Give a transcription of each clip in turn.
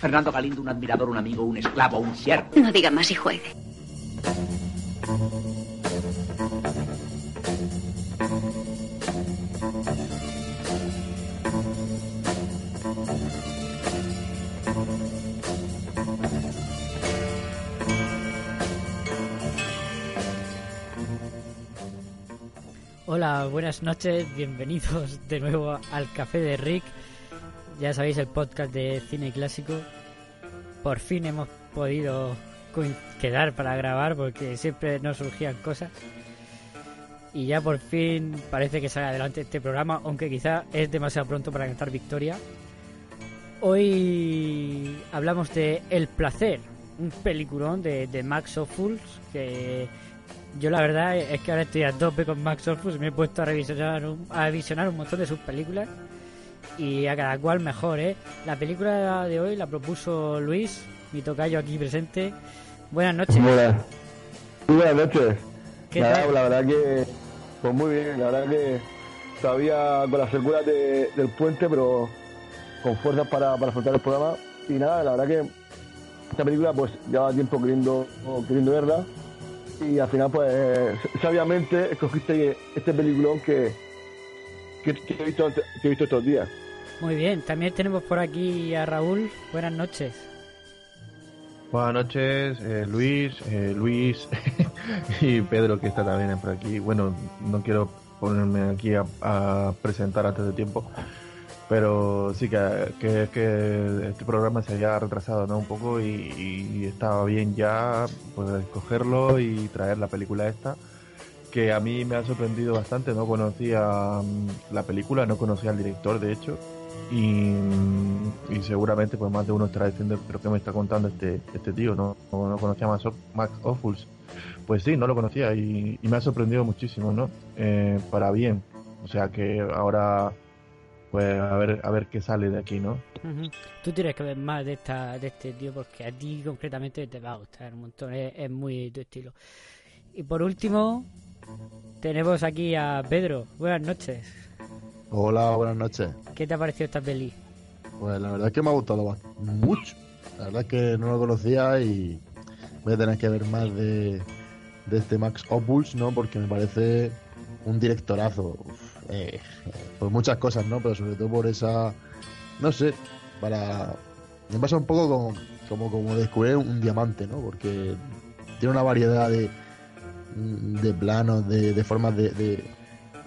Fernando Galindo, un admirador, un amigo, un esclavo, un siervo. No diga más y juegue. Hola, buenas noches, bienvenidos de nuevo al Café de Rick. Ya sabéis, el podcast de cine clásico. Por fin hemos podido quedar para grabar porque siempre nos surgían cosas. Y ya por fin parece que sale adelante este programa, aunque quizá es demasiado pronto para cantar victoria. Hoy hablamos de El Placer, un peliculón de, Max Ophuls que yo la verdad es que ahora estoy a tope con Max Ophuls, me he puesto a revisionar a visionar un montón de sus películas y a cada cual mejor, ¿eh? La película de hoy la propuso Luis, mi tocayo aquí presente. Buenas noches. Hola. Muy buenas noches. ¿Qué tal? La verdad que, pues muy bien, la verdad que todavía con las secuelas de- del puente, pero con fuerzas para, para afrontar el programa. Y nada, la verdad que esta película pues llevaba tiempo queriendo, queriendo verla. Y al final pues sabiamente escogiste este peliculón que, que, que he, visto, que he visto estos días. Muy bien, también tenemos por aquí a Raúl. Buenas noches. Buenas noches, eh, Luis, eh, Luis y Pedro que está también por aquí. Bueno, no quiero ponerme aquí a, a presentar antes de tiempo, pero sí que, que, que este programa se había retrasado ¿no? un poco y, estaba bien ya pues cogerlo y traer la película esta que a mí me ha sorprendido bastante, no conocía mm, la película, no conocía al director de hecho y, seguramente pues más de uno estará diciendo pero qué me está contando este este tío no no, no conocía a Max, Op- Max Ophuls pues sí no lo conocía y, me ha sorprendido muchísimo no Eh, para bien o sea que ahora pues a ver a ver qué sale de aquí no Ujú. Tú tienes que ver más de esta de este tío porque a ti concretamente te va a gustar un montón, es, es muy tu estilo. Y por último, tenemos aquí a Pedro. Buenas noches. Hola, buenas noches. ¿Qué te ha parecido esta peli? Pues la verdad es que me ha gustado mucho. La verdad es que no lo conocía y voy a tener que ver más de, de este Max Opus, ¿no? Porque me parece un directorazo. Uf, eh, por muchas cosas, ¿no? Pero sobre todo por esa. No sé, para. Me pasa un poco como, como, como descubrir un diamante, ¿no? Porque tiene una variedad de, de planos, de, de formas de, de,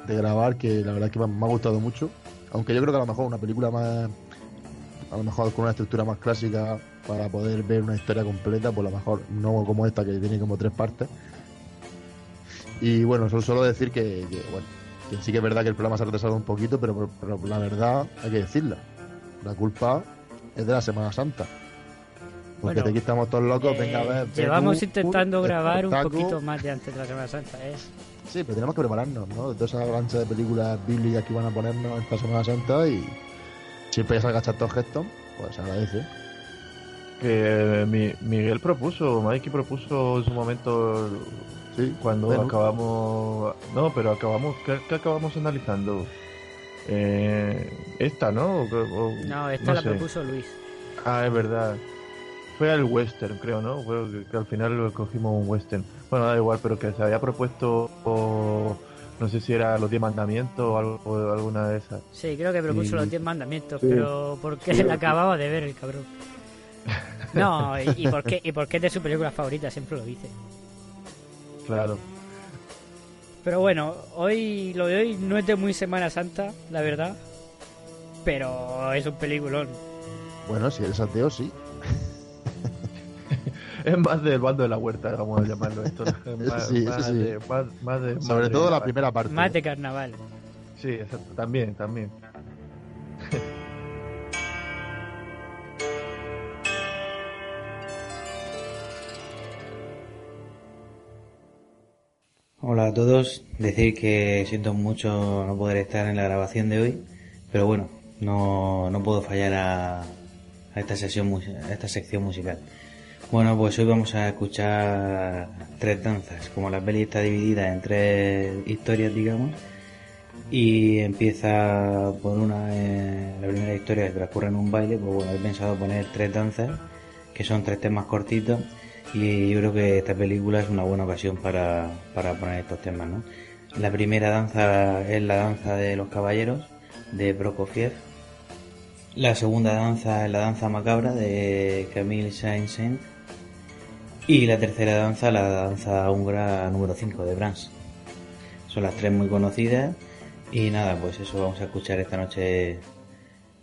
de grabar que la verdad es que me, me ha gustado mucho. Aunque yo creo que a lo mejor una película más. A lo mejor con una estructura más clásica para poder ver una historia completa, pues a lo mejor no como esta que tiene como tres partes. Y bueno, solo, solo decir que, que, bueno, que sí que es verdad que el programa se ha retrasado un poquito, pero, pero la verdad hay que decirla. La culpa es de la Semana Santa. Porque Bueno, aquí estamos todos locos, Eh, venga a ver. llevamos Perú, intentando grabar un poquito más de antes de la Semana Santa, ¿eh? Sí, pero tenemos que prepararnos, ¿no? De toda esa avalancha de películas bíblicas que van a ponernos esta Semana Santa y siempre ya salga Charlton Heston, pues se agradece. que mi- Miguel propuso Mikey propuso en su momento Sí, cuando bueno. acabamos no pero acabamos ¿qué, qué acabamos analizando eh, esta no O- o- No, esta no la sé. propuso Luis. ah es verdad fue al western creo no Fue que, que al final lo cogimos un western bueno da igual pero que se había propuesto o, no sé si era los diez mandamientos o algo o alguna de esas Sí, creo que propuso los 10 mandamientos, Sí. pero porque Sí. la acababa de ver el cabrón. No, y, y porque y porque es de su película favorita, siempre lo dice. claro Pero bueno, hoy lo de hoy no es de muy Semana Santa, la verdad. Pero es un peliculón. Bueno, si eres ateo, sí. es más del bando de la huerta, vamos a llamarlo esto. Es más, sí, sí. De, más, de, Sobre todo de la primera parte. Más de carnaval. Sí, también, también. Hola a todos, decir que siento mucho no poder estar en la grabación de hoy, pero bueno, no, no puedo fallar a, a esta sesión a esta sección musical. Bueno, pues hoy vamos a escuchar tres danzas. Como la peli está dividida en tres historias, digamos, y empieza por una, eh, la primera historia que transcurre en un baile, pues bueno, he pensado poner tres danzas, que son tres temas cortitos, y yo creo que esta película es una buena ocasión para, para poner estos temas, ¿no? La primera danza es la danza de los caballeros, de Prokofiev. La segunda danza es la danza macabra de Camille Saint-Saëns. Y la tercera danza, la danza húngara número 5 de Brahms. Son las tres muy conocidas. Y nada, pues eso vamos a escuchar esta noche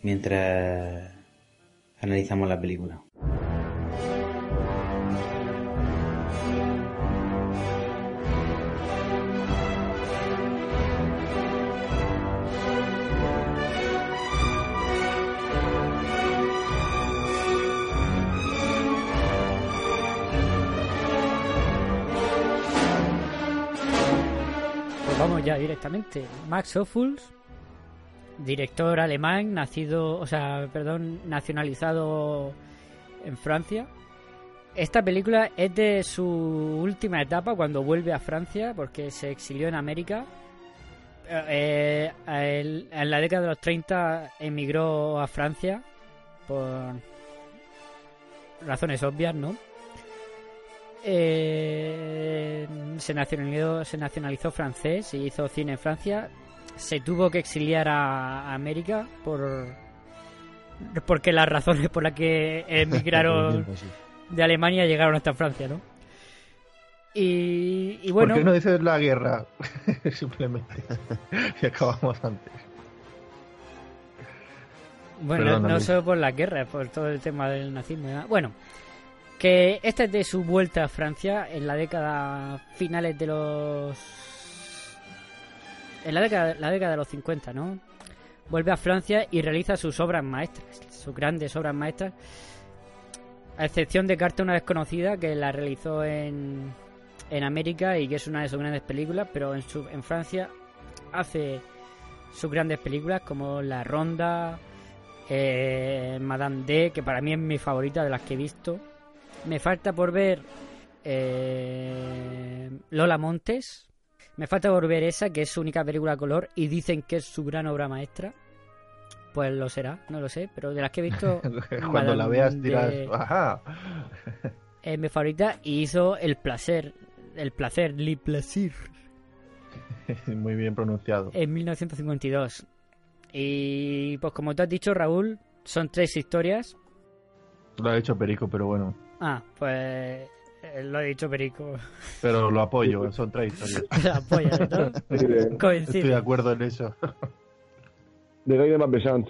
mientras analizamos la película. Directamente. Max Ophuls, director alemán, nacido, o sea, perdón, nacionalizado en Francia. Esta película es de su última etapa cuando vuelve a Francia porque se exilió en América. Eh, él- en la década de los 30 emigró a Francia por razones obvias, ¿no? Eh, se nacionalizó, se nacionalizó francés y hizo cine en Francia. Se tuvo que exiliar a, a América por porque las razones por las que emigraron sí. de Alemania llegaron hasta Francia, ¿no? Y, y bueno, ¿Por qué no dices la guerra? Simplemente. y acabamos antes. Bueno, no solo por la guerra, por todo el tema del nazismo. Bueno, que esta es de su vuelta a Francia en la década finales de los en la década, la década de los 50, ¿no? Vuelve a Francia y realiza sus obras maestras, sus grandes obras maestras, a excepción de Carta una desconocida que la realizó en, en América y que es una de sus grandes películas, pero en, su, en Francia hace sus grandes películas como La Ronda, eh, Madame D, que para mí es mi favorita de las que he visto. Me falta por ver eh, Lola Montes. Me falta por ver esa, que es su única película a color, y dicen que es su gran obra maestra. Pues lo será, no lo sé, pero de las que he visto, Cuando la veas dirás, ajá. es mi favorita y hizo El placer, El placer, Le plaisir, Muy bien pronunciado. en 1952. Y pues como tú has dicho, Raúl, son tres historias. Lo ha dicho Perico, pero bueno. Ah, pues eh, lo ha dicho Perico. Pero lo apoyo, son tres historias. Sí, Coincide. Estoy de acuerdo en eso. de Guy de Mapesant.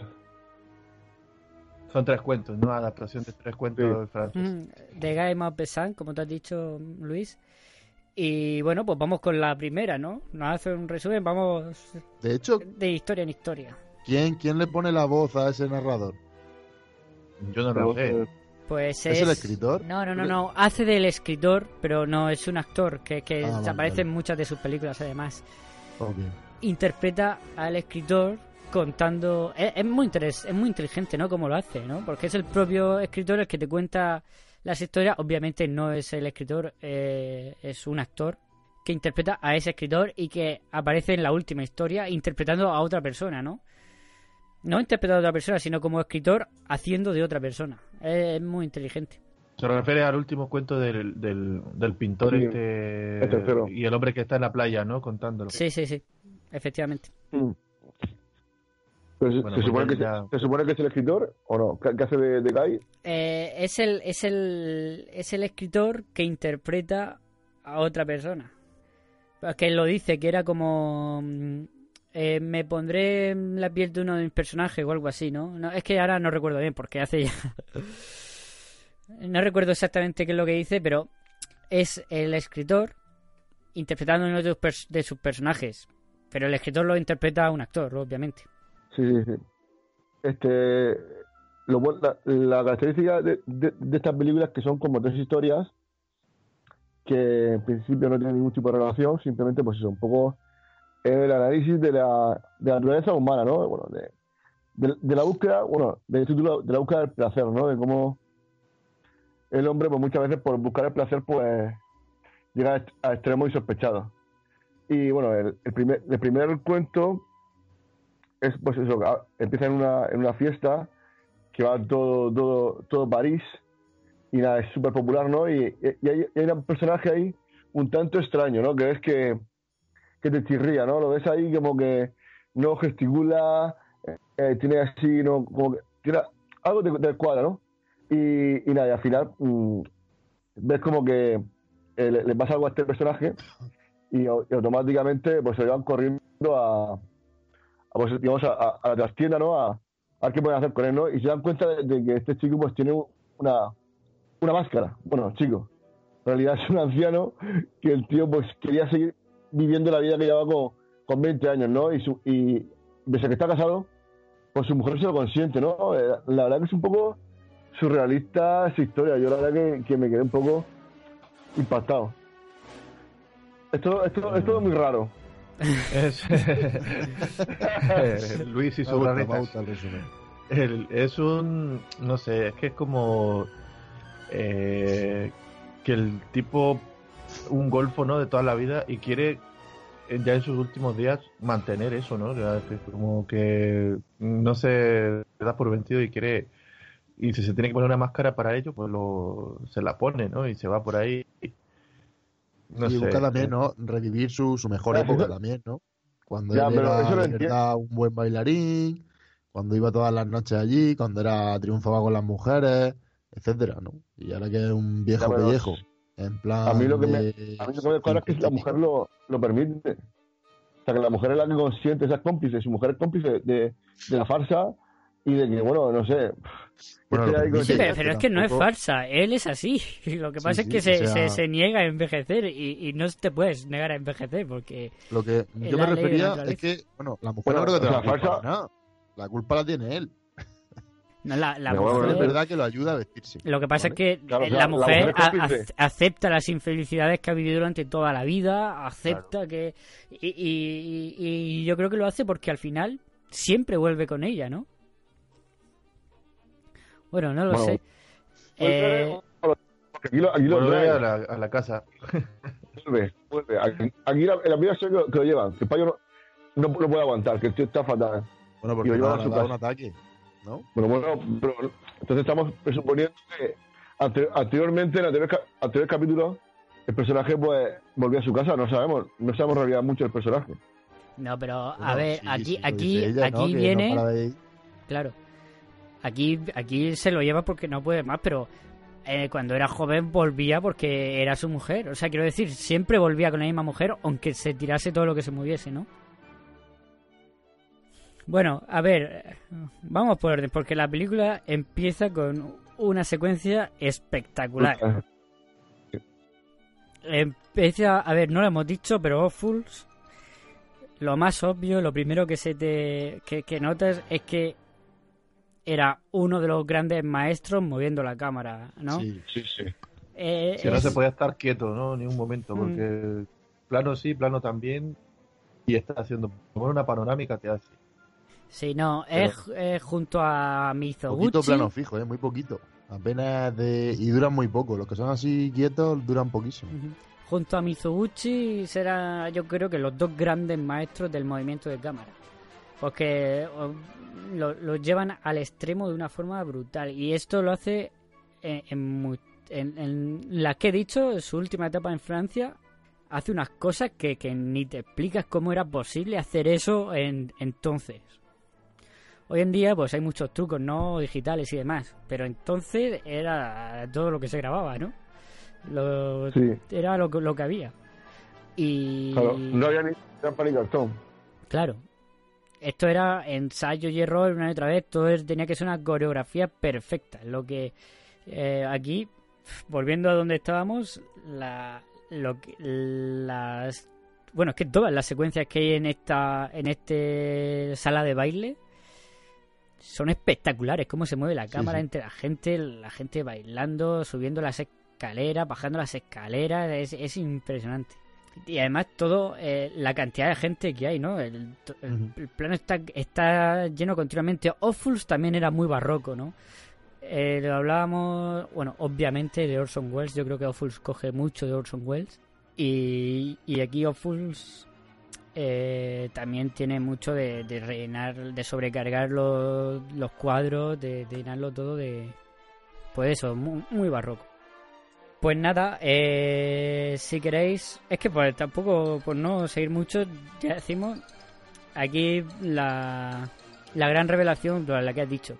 Son tres cuentos, ¿no? Adaptación de tres cuentos franceses. Mm, De Game of Pesan, como te has dicho, Luis. Y bueno, pues vamos con la primera, ¿no? Nos hace un resumen, vamos De hecho, de historia en historia. ¿quién, ¿quién le pone la voz a ese narrador? Yo no lo sé. Pues ¿Es es... el escritor? No, no, no, no. Hace del escritor, pero no es un actor que, que Ah, aparece vale. en muchas de sus películas, además. Interpreta al escritor contando... Es, es muy interes- es muy inteligente, ¿no? Como lo hace, ¿no? Porque es el propio escritor el que te cuenta las historias. Obviamente no es el escritor, eh, es un actor que interpreta a ese escritor y que aparece en la última historia interpretando a otra persona, ¿no? No interpretando a otra persona, sino como escritor haciendo de otra persona. Es, es muy inteligente. Se refiere al último cuento del, del, del pintor Sí, este el y el hombre que está en la playa, ¿no? Contándolo. Sí, sí, sí. Efectivamente. Mm. Pero se, Bueno, se supone que, ya- ¿Se supone que es el escritor o no? ¿Qué, qué hace de, de Guy? Eh, es el es el es el escritor que interpreta a otra persona que él lo dice que era como mm, eh, me pondré la piel de uno de mis personajes o algo así no, es que ahora no recuerdo bien porque hace ya no recuerdo exactamente qué es lo que dice pero es el escritor interpretando uno de sus, de sus personajes. Pero el escritor lo interpreta a un actor obviamente. Sí, sí, sí. Este, lo, la, la característica de, de, estas películas que son como tres historias que en principio no tiene ningún tipo de relación, simplemente pues eso, un poco el análisis de la, de la naturaleza humana, ¿no? Bueno, de, de, de la búsqueda, bueno, título, de la búsqueda del placer, ¿no? De cómo el hombre, pues muchas veces por buscar el placer, pues llega a a extremos insospechados. Y bueno, el, el primer, el primer cuento es pues eso, a- empieza en una, en una fiesta que va todo, todo, todo París y nada, es súper popular, ¿no? Y, y hay, y hay un personaje ahí un tanto extraño, ¿no? Que es que, que te chirría, ¿no? Lo ves ahí como que no gesticula, eh, eh, tiene así, ¿no? Como que tiene algo te, te cuadra, ¿no? Y, y nada, y al final mm, ves como que eh, le, pasa algo a este personaje y, au- y automáticamente pues se van corriendo a, a, pues, digamos, a, a- la trastienda, ¿no? A, a ver qué pueden hacer con él, ¿no? Y se dan cuenta de, de que este chico pues tiene una, una máscara. Bueno, chico, en realidad es un anciano que el tío pues quería seguir viviendo la vida que llevaba con, con 20 años, ¿no? Y, su, y desde que está casado, pues su mujer se lo consiente, ¿no? Eh, La verdad que es un poco surrealista esa historia. Yo la verdad que, que me quedé un poco impactado. Esto, esto, esto es muy raro. Es Luis y su. El- es un. No sé, es que es como. eh, que el tipo. Un golfo, ¿no? De toda la vida y quiere. eh, Ya en sus últimos días mantener eso, ¿no? Ya es como que no se da por vencido y quiere. Y si se tiene que poner una máscara para ello, pues lo, se la pone, ¿no? Y se va por ahí. No y sé. busca también, ¿no? Revivir su, su mejor época también, ¿no? Cuando Ya, él pero era eso lo un buen bailarín, cuando iba todas las noches allí, cuando era triunfaba con las mujeres, etcétera, ¿no? Y ahora que es un viejo Ya, pero pellejo, en plan A mí lo que me, a mí lo que me cuadra es que la mujer lo, lo permite. O sea, que la mujer es la que consiente, esa es cómplice. Su mujer es cómplice de, de la farsa y de que, bueno, no sé. Bueno, Sí, pero, es que no es farsa, él es así. Lo que Sí, pasa es sí, que o se, sea- se, se niega a envejecer y, y no te puedes negar a envejecer porque Lo que yo la me refería es que, bueno, la mujer Bueno, no creo que la culpa falsa- de nada. La culpa la tiene él. No, la, la es mujer... verdad que lo ayuda a vestirse. Lo que pasa ¿vale? es que Claro, eh, o sea, la la mujer, a- acepta las infelicidades que ha vivido durante toda la vida, acepta que... Y, y- y- y yo creo que lo hace porque al final siempre vuelve con ella, ¿no? Bueno, no lo Bueno, sé. Eh, aquí lo, aquí lo Vuelve a la, a la casa. Vuelve, vuelve. Aquí, aquí la, la primera que, que lo llevan. Que el payo no, no, no puede aguantar, que el tío está fatal. Bueno, Y porque lo no llevan a le su ha dado un ataque, ¿no? Bueno, bueno, pero entonces estamos presuponiendo que ante- anteriormente, en anterior, anterior capítulo, el personaje pues volvió a su casa. No sabemos, no sabemos en realidad mucho del personaje. no, pero a ver, sí, aquí, sí, aquí, aquí no viene... de. Claro. Aquí, aquí se lo lleva porque no puede más, pero eh, cuando era joven volvía porque era su mujer. O sea, quiero decir, siempre volvía con la misma mujer, aunque se tirase todo lo que se moviese, ¿no? Bueno, a ver, vamos por orden, porque la película empieza con una secuencia espectacular. Empieza, a ver, no lo hemos dicho, pero Fools, lo más obvio, lo primero que se te que, que notas es que era uno de los grandes maestros moviendo la cámara, ¿no? Sí, Sí, sí. Eh, Que no se podía estar quieto, ¿no? Ni un momento, porque plano sí, plano también. Y está haciendo como una panorámica te hace. Sí, no, es, es junto a Mizoguchi. Poquito plano fijo, ¿eh? Muy poquito. Apenas de... Y duran muy poco. Los que son así quietos duran poquísimo. Junto a Mizoguchi será, yo creo que los dos grandes maestros del movimiento de cámara. Porque o, lo, lo llevan al extremo de una forma brutal. Y esto lo hace en, en, en- en las que he dicho, en su última etapa en Francia, hace unas cosas que, que ni te explicas cómo era posible hacer eso en, entonces. Hoy en día pues hay muchos trucos no digitales y demás, pero entonces era todo lo que se grababa, ¿no? Lo- Sí. Era lo, que- lo que había. Y Claro, no había ni trampa ni cartón. Claro. Esto era ensayo y error una y otra vez. Todo tenía que ser una coreografía perfecta. Lo que eh, aquí, volviendo a donde estábamos, la, lo que, las bueno, es que todas las secuencias que hay en esta en este sala de baile son espectaculares. Cómo se mueve la cámara sí. entre la gente, la gente bailando, subiendo las escaleras, bajando las escaleras, es, es impresionante. Y además todo, eh, la cantidad de gente que hay, ¿no? El, el- plano está, está lleno continuamente. Awfuls también era muy barroco, ¿no? Eh, lo hablábamos, bueno, obviamente de Orson Welles, yo creo que Awfuls coge mucho de Orson Welles. Y, y aquí Awfuls eh, también tiene mucho de, rellenar, de sobrecargar los, cuadros, de, de llenarlo todo de... Pues eso, muy, barroco. Pues nada, eh, si queréis, es que pues tampoco, por no seguir mucho, ya decimos, aquí la, gran revelación, la que has dicho,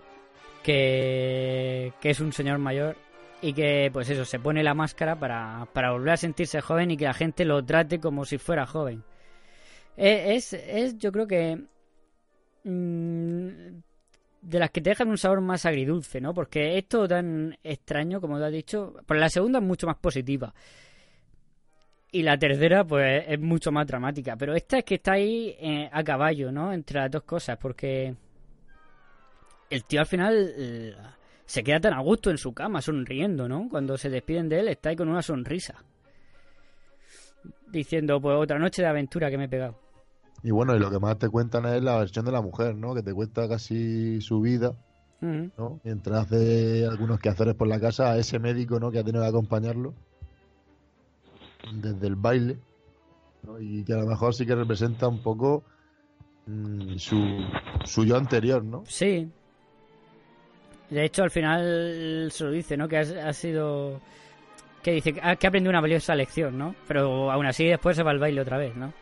que, es un señor mayor y que pues eso, se pone la máscara para volver a sentirse joven y que la gente lo trate como si fuera joven. Eh, Es, es, yo creo que mm, de las que te dejan un sabor más agridulce, ¿no? Porque es todo tan extraño, como te has dicho. Pero la segunda es mucho más positiva. Y la tercera, pues, es mucho más dramática. Pero esta es que está ahí eh, a caballo, ¿no? Entre las dos cosas, porque el tío al final eh, se queda tan a gusto en su cama, sonriendo, ¿no? Cuando se despiden de él, está ahí con una sonrisa. Diciendo, pues, otra noche de aventura que me he pegado. Y bueno, y lo que más te cuentan es la versión de la mujer, ¿no? Que te cuenta casi su vida, Ujú. ¿no? Mientras hace algunos quehaceres por la casa a ese médico, ¿no? Que ha tenido que acompañarlo desde el baile, ¿no? Y que a lo mejor sí que representa un poco mm, su, su yo anterior, ¿no? Sí. De hecho, al final se lo dice, ¿no? Que ha, ha sido... Que dice que ha aprendido una valiosa lección, ¿no? Pero aún así después se va al baile otra vez, ¿no?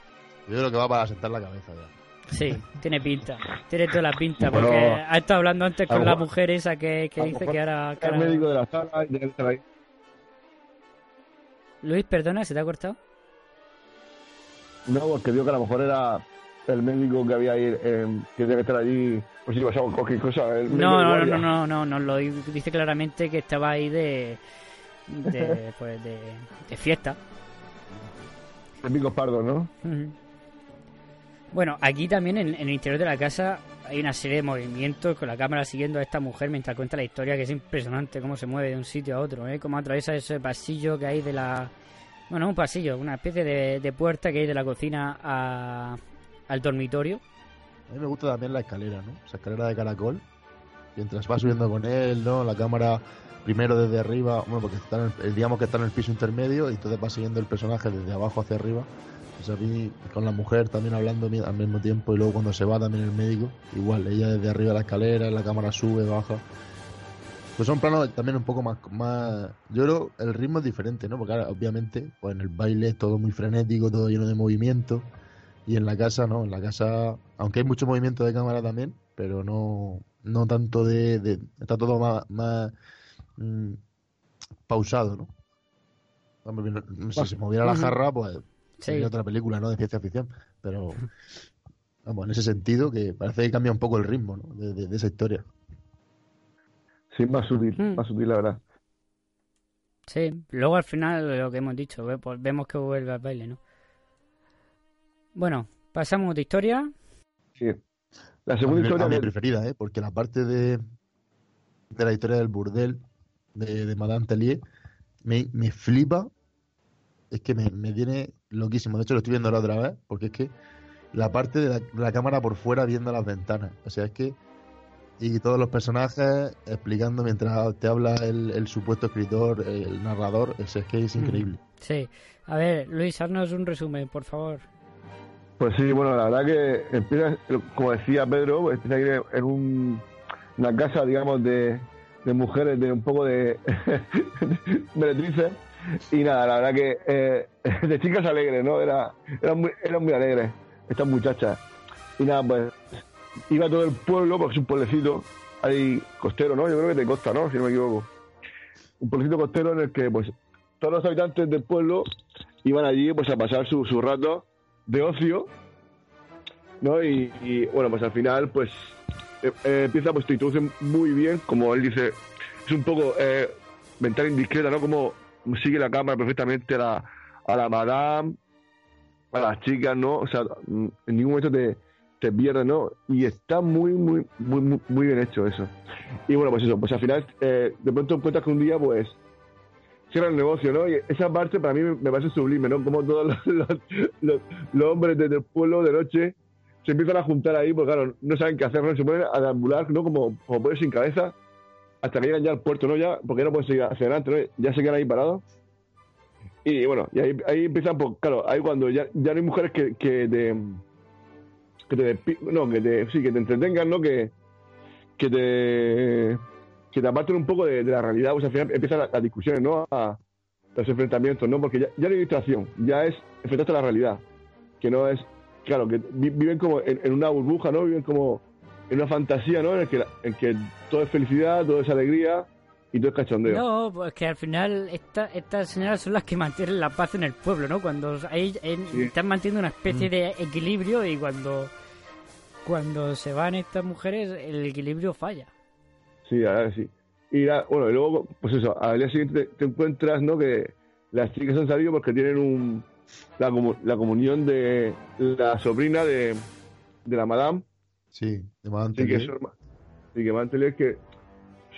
Yo creo que va para sentar la cabeza ya. Sí, tiene pinta. Tiene toda la pinta. Bueno, Porque ha estado hablando antes con la mujer esa que, que dice que ahora... que El ahora- médico de la sala y tiene que estar ahí. Luis, perdona, ¿se te ha cortado? No, porque vio que a lo mejor era el médico que había ahí, eh, que tiene que estar allí, pues si pasaba cualquier cosa. El No, de no, no, no, no, no, lo dice claramente que estaba ahí de... de pues de, de fiesta. El pico pardo, ¿no? Ujú. Bueno, aquí también en, en el interior de la casa hay una serie de movimientos con la cámara siguiendo a esta mujer mientras cuenta la historia, que es impresionante cómo se mueve de un sitio a otro, ¿eh? Cómo atraviesa ese pasillo que hay de la... Bueno, un pasillo, una especie de, puerta que hay de la cocina a- al dormitorio. A mí me gusta también la escalera, ¿no? Esa escalera de caracol. Mientras va subiendo con él, ¿no? La cámara primero desde arriba, bueno, porque está en el- digamos que está en el piso intermedio y entonces va siguiendo el personaje desde abajo hacia arriba. Pues a mí, con la mujer también hablando al mismo tiempo y luego cuando se va también el médico, igual, ella desde arriba de la escalera, la cámara sube, baja. Pues son planos también un poco más, más... Yo creo el ritmo es diferente, ¿no? Porque ahora, obviamente, pues en el baile es todo muy frenético, todo lleno de movimiento. Y en la casa, no, en la casa, aunque hay mucho movimiento de cámara también, pero no, no tanto de, de- está todo más, más mm, pausado, ¿no? Sé, si se moviera la jarra, pues Sí. otra película, ¿no? De ciencia ficción, pero vamos, en ese sentido que parece que cambia un poco el ritmo, ¿no? De, de- de esa historia. Sí, más sutil, Hmm. más sutil, la verdad. Sí, luego al final lo que hemos dicho, pues vemos que vuelve al baile, ¿no? Bueno, pasamos de historia. Sí. La A segunda mí- historia a mi preferida, ¿eh? Porque la parte de, de la historia del burdel de, de Madame Tellier me, me flipa. Es que me, me tiene loquísimo. De hecho, lo estoy viendo ahora otra vez, porque es que la parte de la, cámara por fuera viendo las ventanas. O sea, es que. Y todos los personajes explicando mientras te habla el, el supuesto escritor, el narrador. o sea, es que es increíble. Sí. A ver, Luis, haznos un resumen, por favor. Pues sí, bueno, la verdad que empieza, como decía Pedro, pues empieza a ir en un- una casa, digamos, de, de mujeres, de un poco de meretrices. Y nada, la verdad que eh, de chicas alegres, ¿no? Era, eran, muy, eran muy alegres estas muchachas. Y nada, pues iba todo el pueblo, porque es un pueblecito ahí costero, ¿no? Yo creo que de costa, ¿no? Si no me equivoco. Un pueblecito costero en el que, pues, todos los habitantes del pueblo iban allí, pues, a pasar su, su rato de ocio, ¿no? Y, bueno, pues al final, pues eh, eh, empieza, pues te introduce muy bien, como él dice, es un poco eh, ventana indiscreta, ¿no? Como sigue la cámara perfectamente a la, a la madame, a las chicas, ¿no? O sea, mm, en ningún momento te, te pierdes, ¿no? Y está muy, muy, muy, muy, bien hecho eso. Y bueno, pues eso, pues al final, eh, de pronto encuentras que un día, pues, cierra el negocio, ¿no? Y esa parte para mí me, parece sublime, ¿no? Como todos los, los, los- los hombres desde el pueblo de noche se empiezan a juntar ahí, porque claro, no saben qué hacer, ¿no? Se ponen a deambular, ¿no? Como, como pollos sin cabeza, hasta que llegan ya al puerto, ¿no? Ya, porque no pueden seguir hacia adelante, ¿no? Ya se quedan ahí parados. Y bueno, y ahí, ahí empiezan, pues, claro, ahí cuando ya, ya no hay mujeres que, que te. que te. no, que te. sí, que te entretengan, ¿no? Que. que te. que te aparten un poco de, la realidad, pues al final empiezan las, discusiones, ¿no? Los enfrentamientos, ¿no? Porque ya, ya no hay distracción, ya es enfrentarte a la realidad, que no es. claro, que vi- viven como en una burbuja, ¿no? Viven como en una fantasía, ¿no? En el que, la- en que todo es felicidad, todo es alegría y todo es cachondeo. No, pues que al final esta, estas señoras son las que mantienen la paz en el pueblo, ¿no? Cuando hay, en- Sí. están manteniendo una especie Mm. de equilibrio y cuando, cuando se van estas mujeres el equilibrio falla. Sí, que sí. Y la- bueno, y luego, pues eso, al día siguiente te, te encuentras, ¿no? Que las chicas han salido porque tienen un la, comu- la comunión de la sobrina de, de la madame. Sí, de Madame Sí, que es Tellier. su herma- sí, que Madame Tellier, que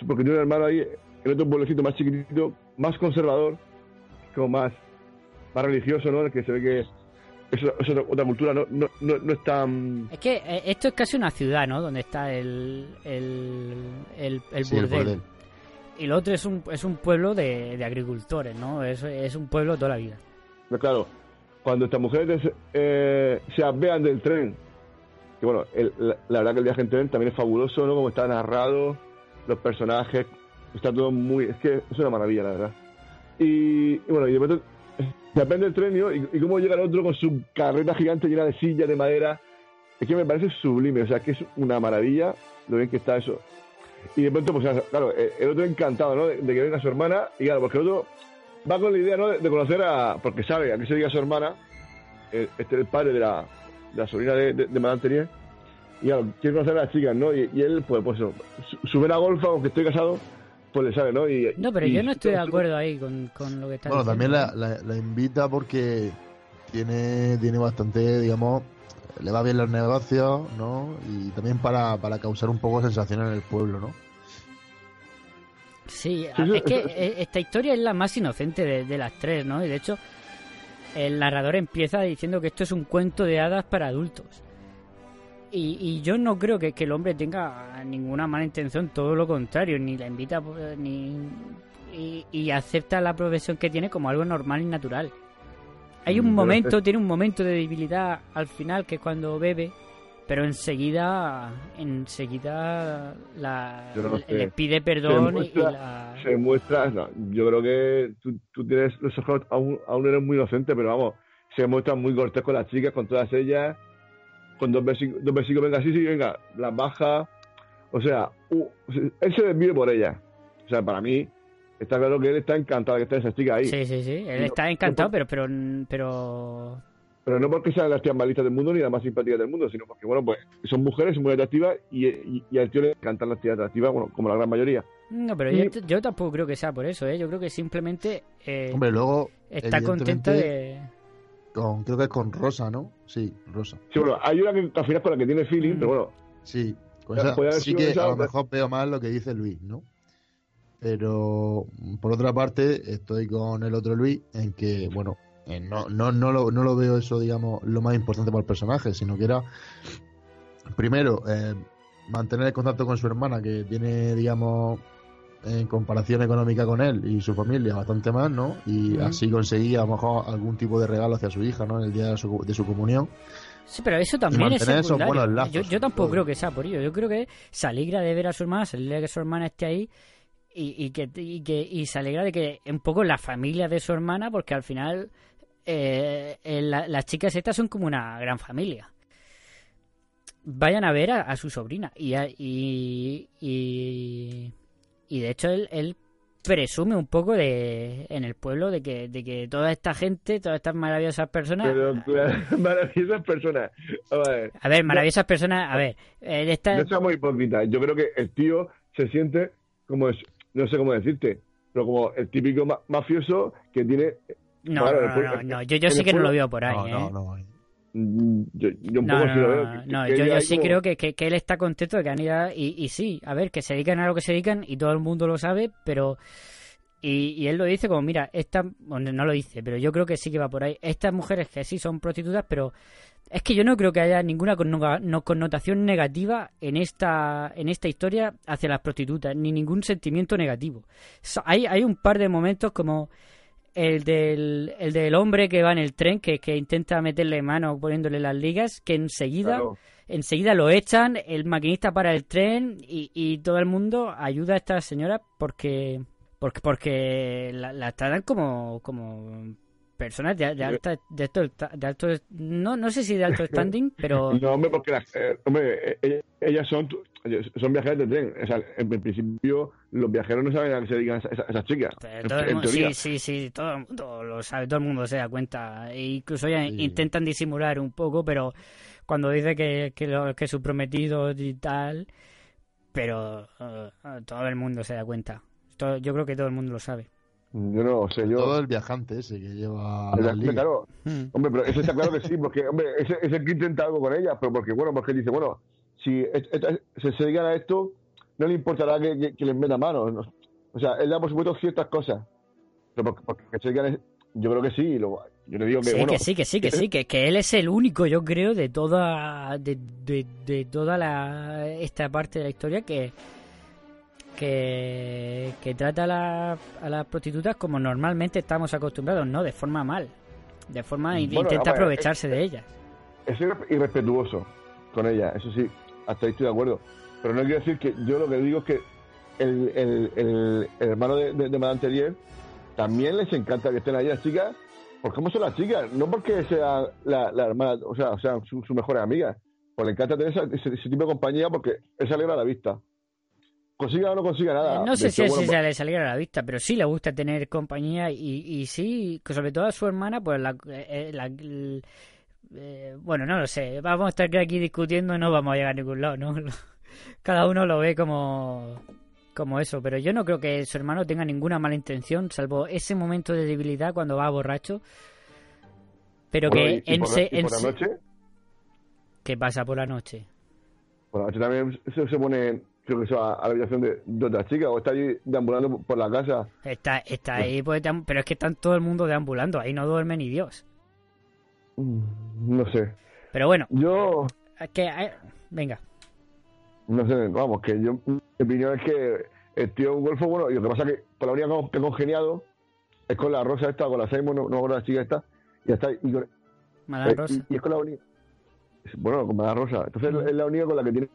porque tiene un hermano ahí en otro pueblecito más chiquitito, más conservador, como más, más religioso, ¿no? El que se ve que es, es otra, otra cultura, no, no, no, no es tan... Es que eh, esto es casi una ciudad, ¿no? Donde está el, el, el, el Sí, el burdel. burdel. Y lo otro es un, es un pueblo de, de agricultores, ¿no? Es, es un pueblo toda la vida. Pero claro, cuando estas mujeres eh, se apean del tren, que bueno, el- la, verdad que el viaje en tren también es fabuloso, ¿no? Como está narrado, los personajes, está todo muy... Es que es una maravilla, la verdad. Y, bueno, y de pronto se apean del tren ¿no? y, cómo llega el otro con su carreta gigante llena de sillas, de madera. Es que me parece sublime, o sea, que es una maravilla lo bien que está eso. Y de pronto, pues claro, el el otro encantado, ¿no? De, de que venga su hermana, y claro, porque el otro va con la idea, ¿no? De, conocer a. Porque sabe a qué se dedica su hermana. eh, Este es el padre de la, la sobrina de, de, de Madame Tellier. Y claro, quiere conocer a las chicas, ¿no? Y, y él, pues, pues eso, su, su vena golfa, aunque estoy casado, pues le sabe, ¿no? Y, No, pero y- yo no estoy de acuerdo ahí con, con lo que está Bueno, también diciendo. la, la- la invita porque tiene, tiene bastante, digamos, le va bien los negocios, ¿no? Y también para, para causar un poco de sensación en el pueblo, ¿no? Sí, Sí, sí, es que eh, esta historia es la más inocente de, de las tres, ¿no? Y de hecho, el narrador empieza diciendo que esto es un cuento de hadas para adultos. Y, y yo no creo que, que el hombre tenga ninguna mala intención, todo lo contrario, ni la invita eh, ni y, y acepta la profesión que tiene como algo normal y natural. Hay un Mm, pero momento, tiene un momento de debilidad al final que es cuando bebe, pero enseguida, enseguida la, Yo no sé. le pide se perdón y- muestra, y la... se muestra no, yo creo que tú, tú tienes los ojos aún, aún eres muy inocente pero vamos se muestra muy cortés con las chicas con todas ellas con dos versículos, dos versículos venga sí sí venga las baja o sea u- él se desvive por ella o sea para mí está claro que él está encantado de que esté esa chica ahí Sí, sí, sí. Él está encantado, pero, pero, pero, pero no porque sean las tías más listas del mundo ni las más simpáticas del mundo sino porque bueno pues son mujeres muy atractivas y, y, y al tío le encantan las tías atractivas bueno como la gran mayoría no, pero Y- yo, yo tampoco creo que sea por eso, ¿eh? Yo creo que simplemente eh, Hombre, luego, está contenta de... Con, creo que es con Rosa, ¿no? Sí, Rosa. sí bueno hay una que al final con la que tiene feeling pero bueno Sí, con esa- sí que esa a lo mejor veo más lo que dice Luis, ¿no? Pero por otra parte, estoy con el otro Luis en que, bueno, eh, no, no, no, lo, no lo veo eso, digamos, lo más importante para el personaje, sino que era, primero, eh, mantener el contacto con su hermana, que tiene, digamos, en comparación económica con él y su familia, bastante más, ¿no? Y así conseguir a lo mejor algún tipo de regalo hacia su hija, ¿no? En el día de su, de su comunión. Sí, pero eso también es mantener esos secundario. buenos lazos, yo, tampoco todo. creo que sea por ello. Yo creo que se alegra de ver a su hermana, se alegra de que su hermana esté ahí y, y que, y que y se alegra de que un poco la familia de su hermana, porque al final eh, eh, la- las chicas estas son como una gran familia. Vayan a ver a, a su sobrina y, a- y, y, y de hecho él, él presume un poco de en el pueblo de que, de que toda esta gente, todas estas maravillosas personas Pero claro, maravillosas personas. A ver, A ver, maravillosas personas. A ver, él está. no seamos hipócritas. Yo creo que el tío se siente como, es, no sé cómo decirte, pero como el típico ma- mafioso que tiene. No, Claro, no, no, no, Yo, yo sí que no lo veo por ahí. No, ¿eh? no, no. Mm, Yo, yo un No, poco no, sí lo no, veo. no, que- no, que yo, yo sí como- creo que, que, que él está contento de que han ido a- y, y sí, a ver, que se dedican a lo que se dedican y todo el mundo lo sabe, pero Y, y él lo dice como, mira, esta, bueno, no lo dice, pero yo creo que sí que va por ahí. Estas mujeres que sí son prostitutas, pero es que yo no creo que haya ninguna conno- no- connotación negativa en esta, en esta historia hacia las prostitutas, ni ningún sentimiento negativo. Hay, hay un par de momentos como el del, el del hombre que va en el tren, que, que intenta meterle mano poniéndole las ligas, que enseguida, Claro. enseguida lo echan, el maquinista para el tren y, y todo el mundo ayuda a esta señora porque porque, porque la, la tratan como, como personas de, de alta de alto, de alto no no sé si de alto standing pero No, hombre, porque las- eh, hombre, eh, ellas son, son viajeras de tren. O sea, en, en principio, los viajeros no saben a qué se dedican esas, esas chicas. en, todo el en mundo- teoría. sí sí sí todo el mundo lo sabe todo el mundo se da cuenta e incluso ya intentan disimular un poco pero cuando dice que que, lo- que su prometido y tal pero eh, todo el mundo se da cuenta Todo- yo creo que todo el mundo lo sabe Yo no sé, yo. Todo el viajante ese que lleva claro, Hmm. hombre, pero eso está claro que sí, porque, hombre, ese, ese que intenta algo con ella, pero porque, bueno, porque él dice, bueno, si se, se dedican a esto, no le importará que, que- que les meta mano. ¿no? O sea, él da, por supuesto, ciertas cosas. Pero porque, porque se dedican, a- yo creo que sí, lo- yo le digo que, sí, bueno, que sí, que sí, que sí, que, que él es el único, yo creo, de toda de, de, de toda la esta parte de la historia que que, que trata a, la- a las prostitutas como normalmente estamos acostumbrados, no de forma mal, de forma Bueno, intenta aprovecharse de ellas. es irre- irrespetuoso con ella, eso sí, hasta ahí estoy de acuerdo. Pero no quiero decir que yo lo que digo es que el, el, el- el hermano de, de, de Madame Terrier también les encanta que estén ahí las chicas, porque cómo son las chicas, no porque sea la, la hermana, o sea, o sea, su, su mejor amiga, pues le encanta tener esa- ese, ese tipo de compañía porque es alegra la vista. Consiga o no consiga nada. Eh, no sé si, bueno, se le saliera a la vista, pero sí le gusta tener compañía y, y sí, que sobre todo a su hermana, pues la, eh, la- eh, bueno, no lo sé, vamos a estar aquí discutiendo y no vamos a llegar a ningún lado, ¿no? Cada uno lo ve como, como eso, pero yo no creo que su hermano tenga ninguna mala intención, salvo ese momento de debilidad cuando va borracho. Pero bueno, que y- y en por, se- y en por la noche, ¿Qué pasa por la noche? por la noche también se, se pone, creo que eso, a, a la habitación de, de otra chica, o está allí deambulando por, por la casa. Está, está ahí, pues, pero es que están todo el mundo deambulando, ahí no duerme ni Dios. Mm, No sé. Pero bueno, Yo, que, eh, venga. no sé, vamos, que yo, mi opinión es que el tío golfo bueno, y lo que pasa es que con la única que he congeniado es con la Rosa esta, con la Simon, no, no con la chica esta, y ya está. Y, con- eh, Rosa. y- y es con la única. Bueno, con la Rosa. Entonces es la única con la que tiene.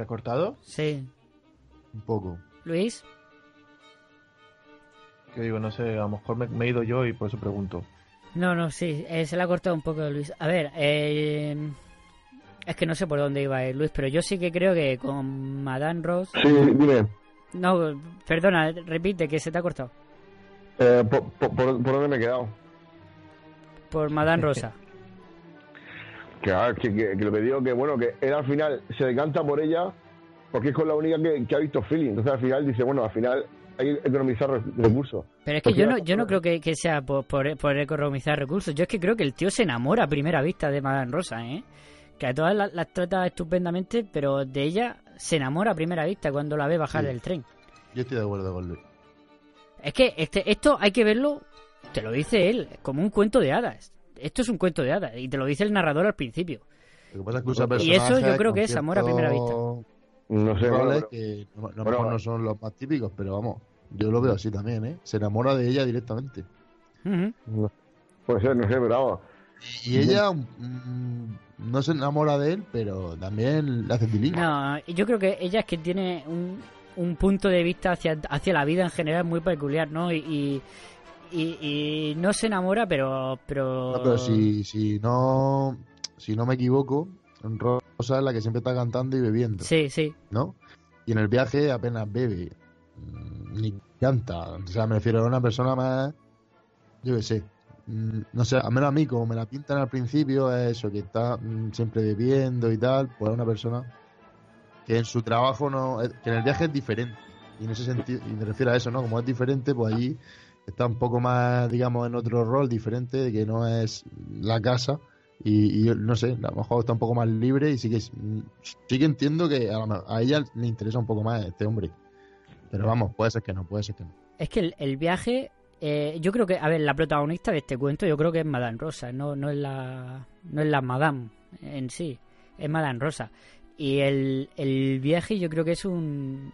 ¿Se ha cortado? Sí. Un poco. Luis, Que digo, no sé, a lo mejor me, me he ido yo y por eso pregunto. no, no, sí, eh, se le ha cortado un poco Luis. A ver, eh, es que no sé por dónde iba eh, Luis, pero yo sí que creo que con Madame Ross. Sí, dime. No, perdona, repite que se te ha cortado. Eh, por, por, por- por dónde me he quedado? Por Madame Rosa. Que, ah, que, que- que lo que digo que, bueno, que él al final se decanta por ella porque es con la única que, que ha visto feeling. Entonces al final dice, bueno, al final hay que economizar re- recursos. Pero es que Porque yo no, yo no creo que, que sea por, por, por economizar recursos. Yo es que creo que el tío se enamora a primera vista de Madame Rosa, ¿eh? Que a todas las, las trata estupendamente, pero de ella se enamora a primera vista cuando la ve bajar Sí. del tren. Yo estoy de acuerdo con Luis. Es que este, esto hay que verlo, te lo dice él, como un cuento de hadas. Esto es un cuento de hadas y te lo dice el narrador al principio. Lo que pasa es que usa Y eso yo creo que es amor a primera vista. No sé, roles pero- que no, no, bueno, no son los más típicos, pero vamos, yo lo veo así también, ¿eh? Se enamora de ella directamente. Ujú. no- sé, pero vamos. Y ella mm, no se enamora de él, pero también le hace tilín. No, yo creo que ella es que tiene un, un punto de vista hacia, hacia la vida en general muy peculiar, ¿no? Y, y, y no se enamora, pero... pero... No, pero si, si no si no me equivoco, Rosa es la que siempre está cantando y bebiendo, Sí, sí. ¿no? Y en el viaje apenas bebe, mm, ni canta. O sea, me refiero a una persona más, yo qué sé. mm, No sé, al menos a mí, como me la pintan al principio, es eso, que está mm, siempre bebiendo y tal, pues es una persona que en su trabajo no, es- que en el viaje es diferente. Y en ese sentido, y me refiero a eso, ¿no? Como es diferente, pues allí está un poco más, digamos, en otro rol diferente, de que no es la casa, Y, y no sé, a lo mejor está un poco más libre y sí que, sí que entiendo que a, a ella le interesa un poco más este hombre. Pero vamos, puede ser que no, puede ser que no. Es que el, el viaje, eh, yo creo que, a ver, la protagonista de este cuento, yo creo que es Madame Rosa, no, no es la, no es la Madame en sí, es Madame Rosa. Y el, el viaje, yo creo que es un,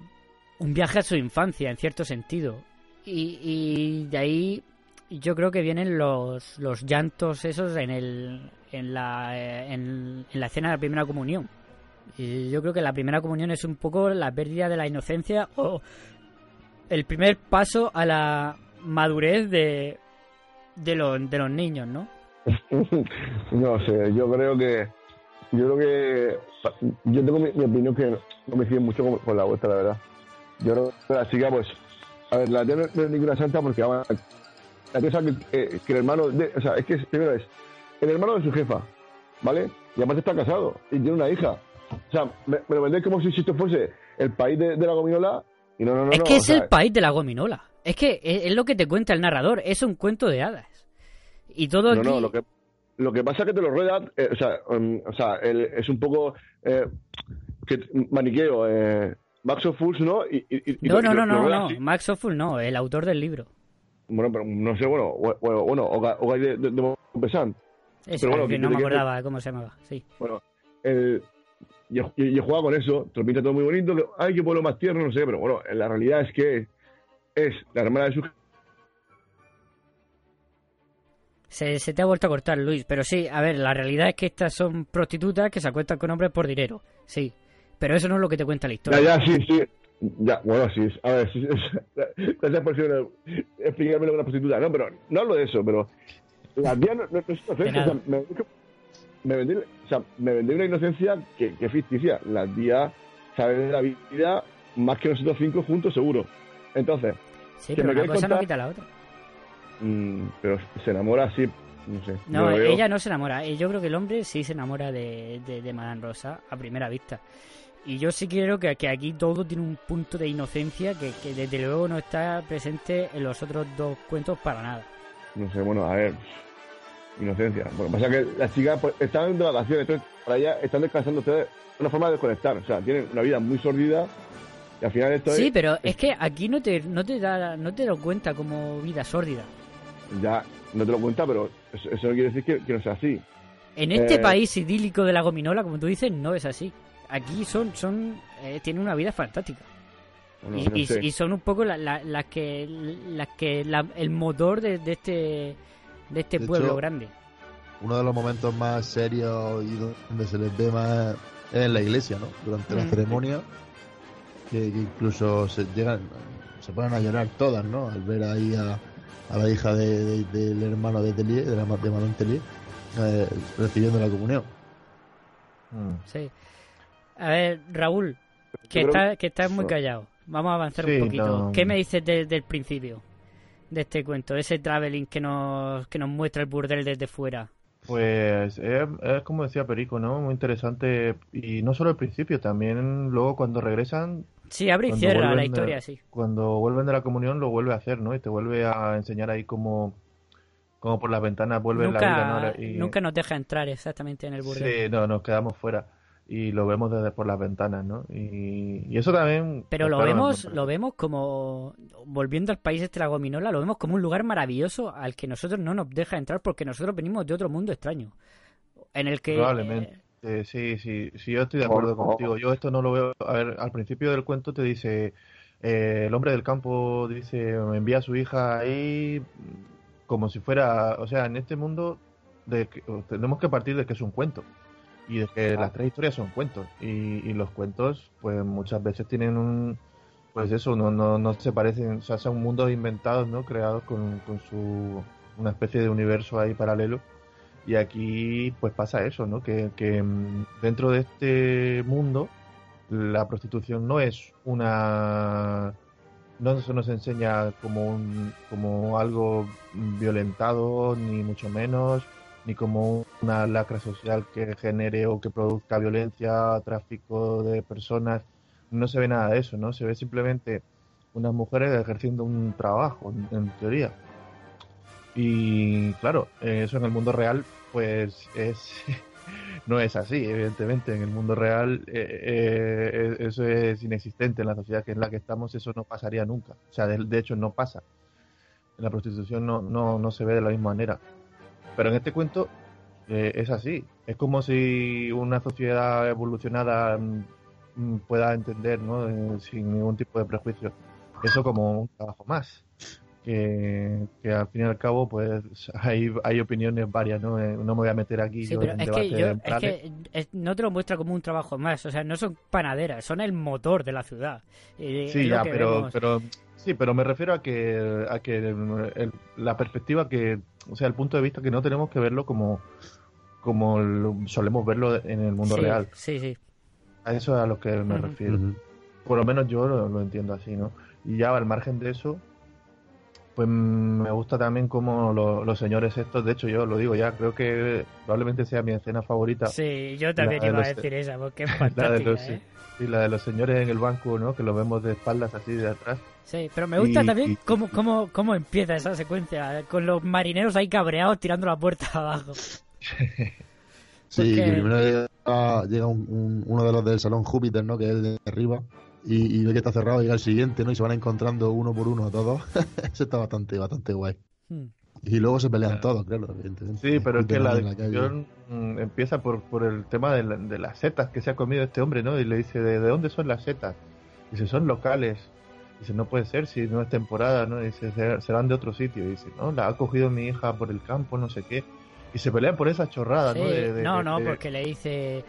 un viaje a su infancia, en cierto sentido. Y, y de ahí, yo creo que vienen los, los llantos esos en el, en la, eh, en, la escena de la primera comunión. Y yo creo que la primera comunión es un poco la pérdida de la inocencia o el primer paso a la madurez de, de, los, de los niños, ¿no? no sé, yo creo que. Yo creo que. Yo tengo mi, opinión que no coincide mucho con, la vuestra, la verdad. Yo creo que pues. A ver, la tía no no es ninguna santa porque la tía sabe que, eh, que el hermano. De, o sea, es que primero es el hermano de su jefa, ¿vale? Y además está casado y tiene una hija. O sea, me, me lo vendéis como si esto fuese el país de, de la gominola y no, no, no. es no, que es sea, el país de la gominola. Es que es, es lo que te cuenta el narrador, es un cuento de hadas. Y todo No, aquí... no, lo que, lo que pasa es que te lo rueda, eh, o sea, um, o sea el- es un poco eh, que, maniqueo, eh, Max of Fools, ¿no? Y, y- y- y No, no, no, no, no, así. Max Ophuls no, el autor del libro. Bueno, pero no sé, bueno, bueno, bueno o, o de, de, de bueno, que que no me que- acordaba cómo se llamaba, sí. Bueno, el, y, y, y juega con eso, te lo pinta todo muy bonito, que, ay, qué pueblo más tierno, no sé, pero bueno, la realidad es que es la hermana de su Se, se te ha vuelto a cortar, Luis, pero sí, a ver, la realidad es que estas son prostitutas que se acuestan con hombres por dinero, sí. Pero eso no es lo que te cuenta la historia. Ya, ya, sí, sí. Ya, bueno, sí. A ver, sí, sí, gracias por ser- explicarme lo que es una prostituta. No, pero no hablo de eso, pero la tía no, no, no es inocente. O sea, me, me vendí, o sea, me vendí una inocencia que, que es ficticia. La tía sabe de la vida más que nosotros cinco juntos, seguro. Entonces, sí, pero una cosa no contar- quita la otra. mm, pero se enamora así, no sé. No, ella no se enamora. Eh, Yo creo que el hombre sí se enamora de, de, de Madame Rosa a primera vista. Y yo sí creo que, que aquí todo tiene un punto de inocencia que, que desde luego no está presente en los otros dos cuentos para nada. No sé, bueno, a ver. Inocencia. Bueno, pasa que las chicas pues, están de vacaciones, entonces para ellas están descansando ustedes. Es una forma de desconectar. O sea, tienen una vida muy sordida y al final esto Sí, es. pero es que aquí no te, no te da, no te lo cuenta como vida sórdida. Ya no te lo cuenta, pero eso, eso no quiere decir que, que no sea así. En este Eh, país idílico de la gominola, como tú dices, no es así. Aquí son, son, eh, tienen una vida fantástica. Bueno, y, no y- sé. y son un poco la- la- las que, las que la- el motor de, de este, de este De pueblo hecho, grande. Uno de los momentos más serios y donde se les ve más es en la iglesia, ¿no? Durante la Mm. ceremonia, que, que incluso se llegan, se ponen a llorar todas, ¿no? Al ver ahí a, a la hija de- de- del hermano de Tellier, de, la, de Manon Tellier, eh, recibiendo la comunión. Sí. A ver, Raúl, que, Yo creo está, que- estás muy callado. Vamos a avanzar Sí, un poquito. no. ¿Qué me dices de- del principio de este cuento? Ese traveling que nos, que nos muestra el burdel desde fuera. Pues es, es como decía Perico, ¿no? Muy interesante. Y no solo al principio, también luego cuando regresan. Sí, abre y cierra la de- historia, sí. Cuando vuelven de la comunión lo vuelve a hacer, ¿no? Y te vuelve a enseñar ahí como, como por las ventanas vuelve la vida, Nunca, ¿no? Y- nunca nos deja entrar exactamente en el burdel. Sí, no, nos quedamos fuera. Y lo vemos desde por las ventanas, ¿no? Y, y eso también... Pero lo vemos, lo vemos como, volviendo al país este de la gominola, lo vemos como un lugar maravilloso al que nosotros no nos deja entrar porque nosotros venimos de otro mundo extraño. En el que... Probablemente. Eh, sí, sí, sí, yo estoy de acuerdo Oh, oh. contigo. Yo esto no lo veo. A ver, al principio del cuento te dice, eh, el hombre del campo dice, me envía a su hija ahí como si fuera, o sea, en este mundo de que- tenemos que partir de que es un cuento y de que las tres historias son cuentos y, y los cuentos, pues muchas veces tienen un, pues eso, no, no, no se parecen, o sea, son mundos inventados, ¿no? Creados con, con su una especie de universo ahí paralelo. Y aquí pues pasa eso, ¿no? Que, que mm, dentro de este mundo la prostitución no es una... No se nos enseña como, un, como algo violentado, ni mucho menos, ni como una lacra social que genere o que produzca violencia, tráfico de personas. No se ve nada de eso, ¿no? Se ve simplemente unas mujeres ejerciendo un trabajo, en, teoría. Y claro, eh, eso en el mundo real pues es no es así, evidentemente. En el mundo real eh, eh, eso es inexistente. En la sociedad en la que estamos eso no pasaría nunca. O sea, de, de hecho no pasa. En la prostitución no, no, no se ve de la misma manera. Pero en este cuento eh, es así. Es como si una sociedad evolucionada mm, pueda entender, ¿no? Eh, sin ningún tipo de prejuicio, eso como un trabajo más. Que, que al fin y al cabo, pues hay, hay opiniones varias, ¿no? Eh, no me voy a meter aquí. Sí, yo pero en es que, debate yo, es que es- no te lo muestra como un trabajo más, o sea, no son panaderas, son el motor de la ciudad. Y Sí, ya, que pero, vemos. pero sí, pero me refiero a que a que el- la perspectiva que, o sea, el punto de vista que no tenemos que verlo como como lo- solemos verlo en el mundo Sí, real. Sí, sí. A eso es a lo que me refiero. Por lo menos yo lo, lo entiendo así, ¿no? Y ya al margen de eso, pues mm, me gusta también como lo- los señores estos, de hecho yo lo digo ya, creo que probablemente sea mi escena favorita. Sí, yo también iba a los- decir esa, porque es La de fantástica, los, ¿eh? Sí, la de los señores en el banco, ¿no? Que lo vemos de espaldas así de atrás. Sí, pero me gusta Y- también y- cómo, cómo, cómo empieza esa secuencia, con los marineros ahí cabreados tirando la puerta abajo. Sí, que primero llega, llega un- un- uno de los del salón Júpiter, ¿no? Que es el de arriba. Y, y ve que está cerrado, llega el siguiente, ¿no? Y se van encontrando uno por uno todos. Eso está bastante, bastante guay. Hmm. Y luego se pelean todos, claro, evidentemente. Sí, pero es que la discusión mm, empieza por, por el tema de, la- de las setas que se ha comido este hombre, ¿no? Y le dice, ¿de, de dónde son las setas? Dice, son locales. Dice, no puede ser si no es temporada, ¿no? Dice, "Ser- serán de otro sitio. Dice, no, la ha cogido mi hija por el campo, no sé qué. Y se pelean por esa chorrada, Sí, ¿no? De- de- no, no, de- porque le dice,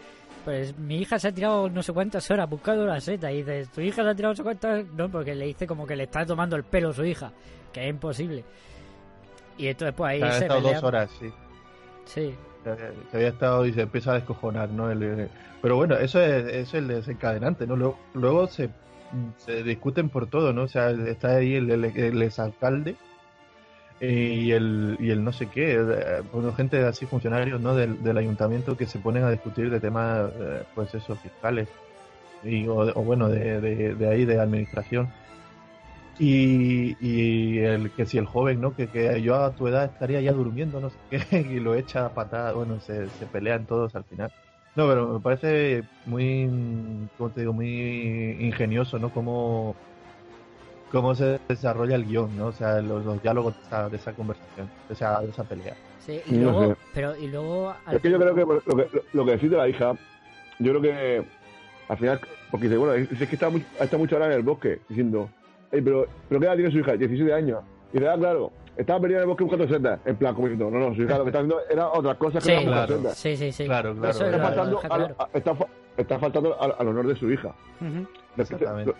pues mi hija se ha tirado no sé cuántas horas buscando la seta. Y dice, tu hija se ha tirado no sé cuántas... No, porque le dice como que le está tomando el pelo a su hija, que es imposible. Y entonces pues ahí se estado dos horas, sí. Sí, Que había- estado y se empieza a descojonar, ¿no? El- el- pero bueno, eso es, eso es el desencadenante, ¿no? Luego, luego se, se discuten por todo, ¿no? O sea, está ahí el, el, exalcalde eh, y el, y el no sé qué, eh, bueno, gente así, funcionarios, ¿no? Del, del ayuntamiento que se ponen a discutir de temas, eh, pues eso, fiscales y, o, o bueno, de, de, de ahí, de administración. Y, y el que si el joven, ¿no? Que, que yo a tu edad estaría ya durmiendo, no sé qué, y lo echa a patada, bueno, se, se pelean todos al final. No, pero me parece muy, como te digo, muy ingenioso, ¿no? Cómo, cómo se desarrolla el guion, ¿no? O sea, los, los diálogos de esa, de esa conversación, de esa, de esa pelea. sí. Y No luego, sé. pero y luego... Es que yo creo que lo que, lo que decís de la hija, yo creo que al final, porque dice, bueno, es es que está, muy- está mucho ahora en el bosque diciendo, "Ey, pero, pero ¿qué edad tiene su hija? 17 años. Y dice, ah, claro, estaba perdida en el bosque buscando setas. En plan, como diciendo, no, no, su hija lo que está haciendo era otras cosas que Sí, no claro. setas. Sí, sí, sí. Claro, claro. Eso Está faltando, claro. a- está, está faltando al, al honor de su hija. Ujú. Exactamente.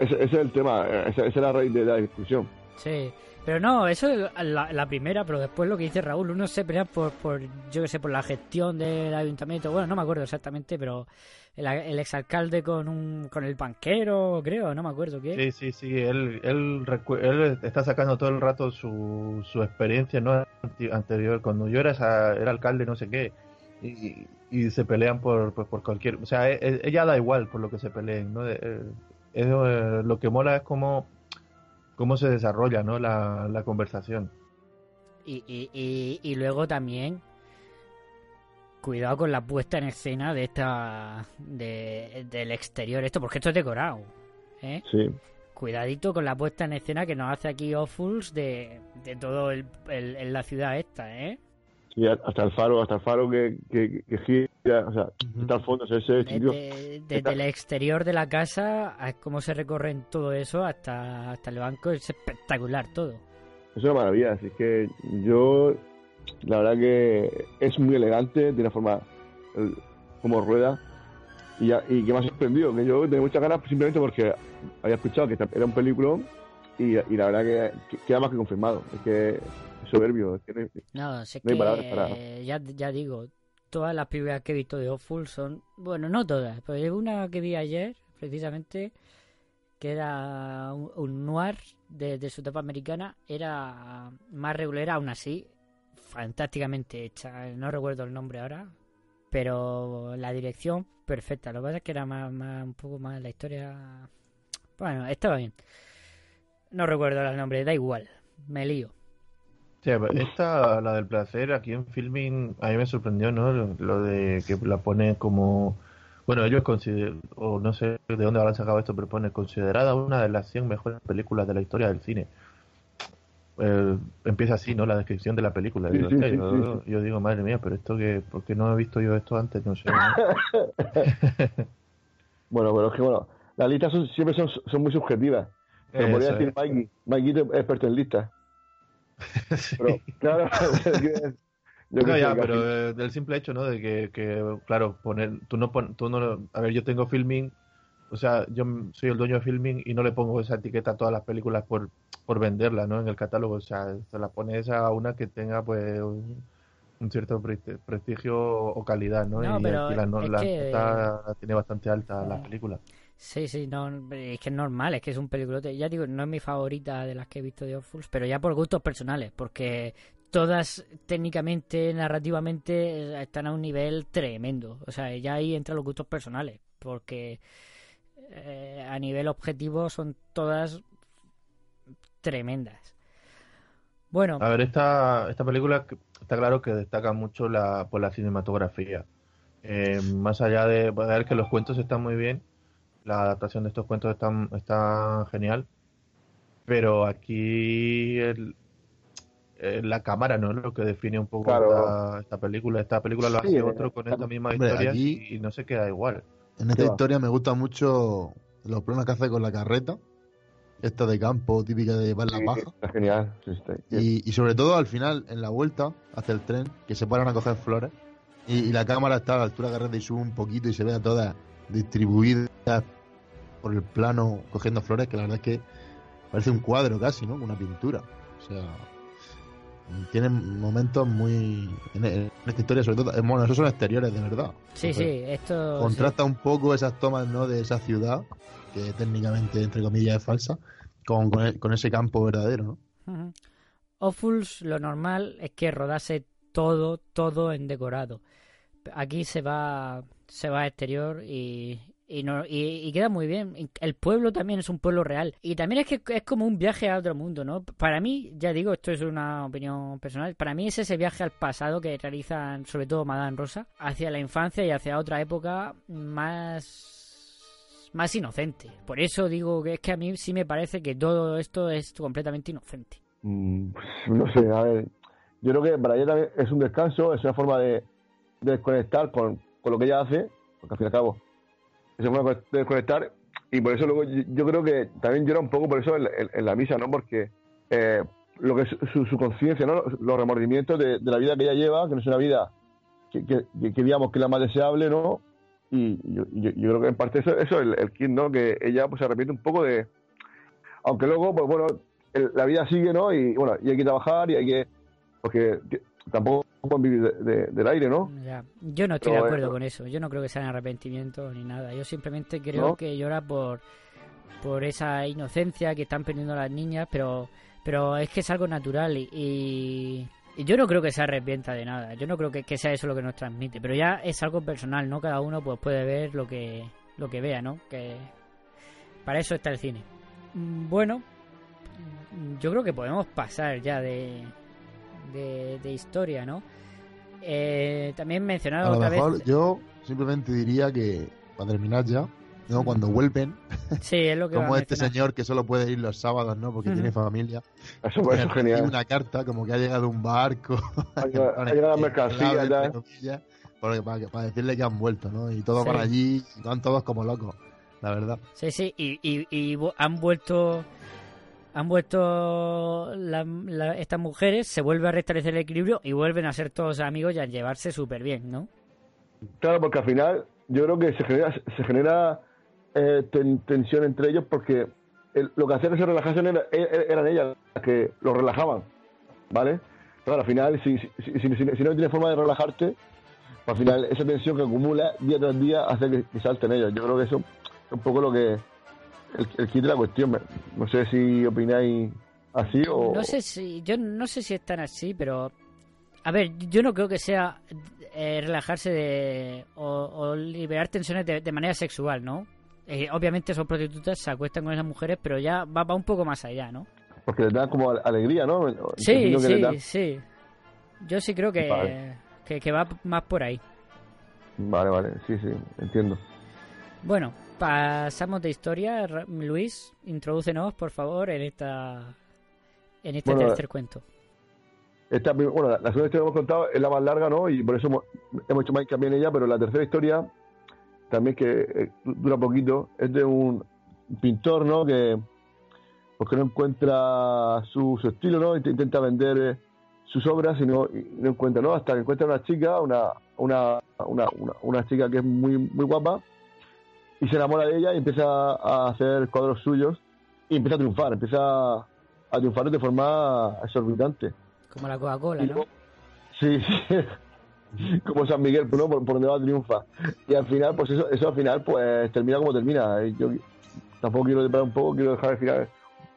Ese, ese es el tema, eh, esa, esa es la raíz de la discusión. Sí, pero no, eso es la, la primera, pero después lo que dice Raúl, uno se pelea por, por yo que sé, por la gestión del ayuntamiento, bueno, no me acuerdo exactamente, pero el, el exalcalde con un con el banquero, creo, no me acuerdo qué. Sí, sí, sí, él, él, él está sacando todo el rato su, su experiencia ¿no? Anterior, cuando yo era, era alcalde, no sé qué, y, y se pelean por, por, por cualquier... O sea, e- e- ella da igual por lo que se peleen, ¿no? Eh, es, eh, lo que mola es cómo, cómo se desarrolla ¿no? la, la conversación. Y, y, y, y luego también cuidado con la puesta en escena de esta de, del exterior esto porque esto es decorado ¿eh? Sí. cuidadito con la puesta en escena que nos hace aquí Awfuls de, de todo el, el- en la ciudad esta ¿eh? Sí, hasta el faro, hasta el faro que, que, que gira, o sea, está al fondo, ese, ese sitio. desde, desde el exterior de la casa a cómo se recorren todo eso hasta, hasta el banco es espectacular todo Es una maravilla, así que yo, la verdad que es muy elegante, tiene forma eh, como rueda. Y, que me ha sorprendido, que yo tenía muchas ganas simplemente porque había escuchado que era un peliculón y, y la verdad que, que queda más que confirmado. Es que es soberbio. Es que no No, sé No hay que palabras para- ya, ya digo, todas las películas que he visto de Awful son, bueno, no todas, pero hay una que vi ayer, precisamente, que era un, noir de, de su etapa americana, era más regulera, aún así, fantásticamente hecha. No recuerdo el nombre ahora, pero la dirección perfecta. Lo que pasa es que era más, más un poco más la historia. Bueno, estaba bien. No recuerdo el nombre, da igual, me lío. Sí, esta, la del placer, aquí en Filming, a mí me sorprendió, ¿no? Lo de que la pone como... Bueno, ellos consideran, o no sé de dónde habrán sacado esto, pero pone considerada una de las 100 mejores películas de la historia del cine. Eh, empieza así, ¿no? La descripción de la película. Sí, Digo, sí, yo, digo, madre mía, pero esto que, ¿por qué no he visto yo esto antes? No sé. ¿no? Bueno, pero es que bueno, las listas son, siempre son, son muy subjetivas. Pero podría decir. Mikey. Mikey es experto en listas. Pero, claro, yo No, ya, pero eh, del simple hecho, ¿no? De que, que, claro, poner, tú no, pon- tú no, a ver, yo tengo filming, o sea, yo soy el dueño de filming y no le pongo esa etiqueta a todas las películas por, por venderla, ¿no? En el catálogo, o sea, se la pones a una que tenga, pues, un, un cierto presti- prestigio o calidad, ¿no? No, y aquí la, no- es la que- la tiene bastante alta la película. Sí, sí, no, es que es normal, es que es un peliculote. Ya digo, no es mi favorita de las que he visto de Awfuls, pero ya por gustos personales, porque todas técnicamente, narrativamente, eh, están a un nivel tremendo. O sea, ya ahí entran los gustos personales, porque eh, a nivel objetivo son todas tremendas. Bueno, A ver, esta, esta película está claro que destaca mucho la, por la cinematografía. Eh, más allá de, ver que los cuentos están muy bien, la adaptación de estos cuentos está, está genial, pero aquí el- eh, la cámara no es lo que define un poco Claro. esta, esta película. Esta película lo hace otro con esta misma hombre, historia y, no se queda igual. En esta historia me gusta mucho los planos que hace con la carreta, esta de campo típica de llevar la Sí, paja. Está genial. sí, está- Y, y sobre todo al final, en la vuelta hacia el tren, que se paran a coger flores y, y la cámara está a la altura de carreta y sube un poquito y se ve a todas distribuidas por el plano cogiendo flores, que la verdad es que parece un cuadro casi, ¿no? Una pintura. O sea, tienen momentos muy... En, en esta historia, sobre todo, eh, bueno, esos son exteriores de verdad. sí, sí, esto... sí. Contrasta un poco esas tomas, ¿no? De esa ciudad, que técnicamente, entre comillas, es falsa, con, con, e- con ese campo verdadero, ¿no? Awfuls, lo normal es que rodase todo, todo en decorado. Aquí se va, se va a exterior y, y, no, y, queda muy bien. El pueblo también es un pueblo real. Y también es que es como un viaje a otro mundo, ¿no? Para mí, ya digo, esto es una opinión personal, para mí es ese viaje al pasado que realizan sobre todo Madame Rosa, hacia la infancia y hacia otra época más más inocente. Por eso digo que es que a mí sí me parece que todo esto es completamente inocente. Mm, pues, no sé, a ver. Yo creo que para ella es un descanso, es una forma de, de desconectar con, con lo que ella hace, porque al fin y al cabo una forma de desconectar. Y por eso luego yo, creo que también llora un poco por eso en, la misa, ¿no? Porque eh, lo que es su, su conciencia, ¿no? Los remordimientos de, la vida que ella lleva, que no es una vida que, digamos que es la más deseable, ¿no? Y yo, creo que en parte eso, eso es el, el kit, ¿no? Que ella pues se arrepiente un poco de... Aunque luego, pues bueno, el- la vida sigue, ¿no? Y bueno, y hay que trabajar y hay que... Porque t- vivir de- de- del aire, ¿no? Ya. Yo no estoy Pero, de acuerdo eh, con eso. Yo no creo que sean arrepentimientos ni nada. Yo simplemente creo ¿No? que llora por por esa inocencia que están perdiendo las niñas, pero pero es que es algo natural y, y, y yo no creo que se arrepienta de nada. Yo no creo que, que sea eso lo que nos transmite, pero ya es algo personal, ¿no? Cada uno pues puede ver lo que lo que vea, ¿no? Que para eso está el cine. Mm, Bueno, yo creo que podemos pasar ya de de, de historia, ¿no? Eh, también A mencionado lo otra mejor vez. yo simplemente diría que, para terminar ya, ¿no? cuando vuelven, Sí, es lo que como este señor que solo puede ir los sábados, ¿no? Porque tiene familia. Eso, es Recibe genial. una carta como que ha llegado un barco. Ha llegado- mercancía, ya. comillas, porque- para, para decirle que han vuelto, ¿no? Y todos Sí. van allí, y van todos como locos, la verdad. Sí, sí, y, y, y vu- han vuelto. Han vuelto la- estas mujeres, se vuelve a restablecer el equilibrio y vuelven a ser todos amigos y a llevarse súper bien, ¿no? Claro, porque al final yo creo que se genera, se genera eh, ten- tensión entre ellos porque lo que hacían esa relajación era- e- eran ellas las que lo relajaban, ¿vale? Pero al final, si, si, si- si- si no tienes forma de relajarte, al final esa tensión que acumula día tras día hace que, que salten ellos. Yo creo que eso es un poco lo que el, el kit de la cuestión. No sé si opináis así o... No sé si, yo no sé si están así, pero a ver, yo no creo que sea eh, relajarse de o, o liberar tensiones de, de manera sexual, ¿no? Eh, obviamente son prostitutas, se acuestan con esas mujeres, pero ya va, va un poco más allá, ¿no? Porque le da como alegría, ¿no? Sí, sí, sí. Yo sí creo que, que, que va más por ahí. Vale, vale, sí, sí, entiendo. Bueno, pasamos de historia. Luis, introdúcenos, por favor, en esta en este tercer cuento. Esta, bueno, la, segunda historia que hemos contado es la más larga, ¿no? Y por eso hemos, hecho más también en ella, pero la tercera historia, también que eh, dura poquito, es de un pintor, ¿no? Que porque no encuentra su, estilo, ¿no? Intenta vender eh, sus obras y no, no encuentra, ¿no? Hasta que encuentra una chica, una, una, una, una, chica que es muy, muy guapa y se enamora de ella y empieza a hacer cuadros suyos y empieza a triunfar, empieza a triunfar de forma exorbitante. Como la Coca-Cola, ¿no? Sí, sí. como San Miguel, ¿no? Por, donde va triunfa. Y al final, pues eso, eso al final, pues termina como termina. Yo tampoco quiero deparar un poco, quiero dejar el final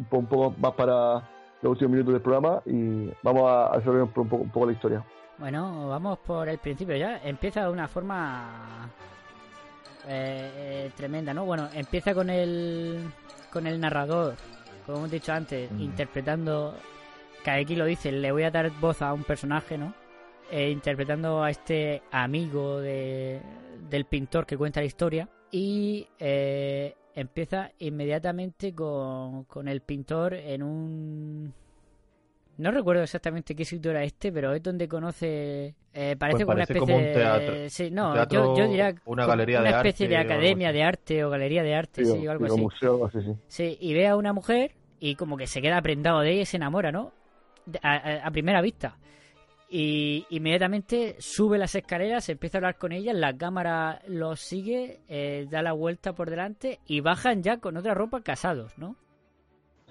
un poco, más para los últimos minutos del programa y vamos a, resolver un poco, un poco la historia. Bueno, vamos por el principio ya. Empieza de una forma eh, eh, tremenda, ¿no? Bueno, empieza con el con el narrador, como hemos dicho antes, mm. interpretando, aquí lo dice, le voy a dar voz a un personaje, ¿no? Eh, interpretando a este amigo de, del pintor que cuenta la historia y empieza inmediatamente con, con el pintor en un no recuerdo exactamente qué sitio era este, pero es donde conoce. Eh, parece, pues una especie un teatro, de. Sí, no, yo, diría. Una galería una de especie de academia de arte o galería de arte, sí, o algo así. Museo, sí, sí. Sí, y ve a una mujer y como que se queda prendado de ella y se enamora, ¿no? A, primera vista. Y inmediatamente sube las escaleras, empieza a hablar con ella, la cámara los sigue, eh, da la vuelta por delante y bajan ya con otra ropa casados, ¿no?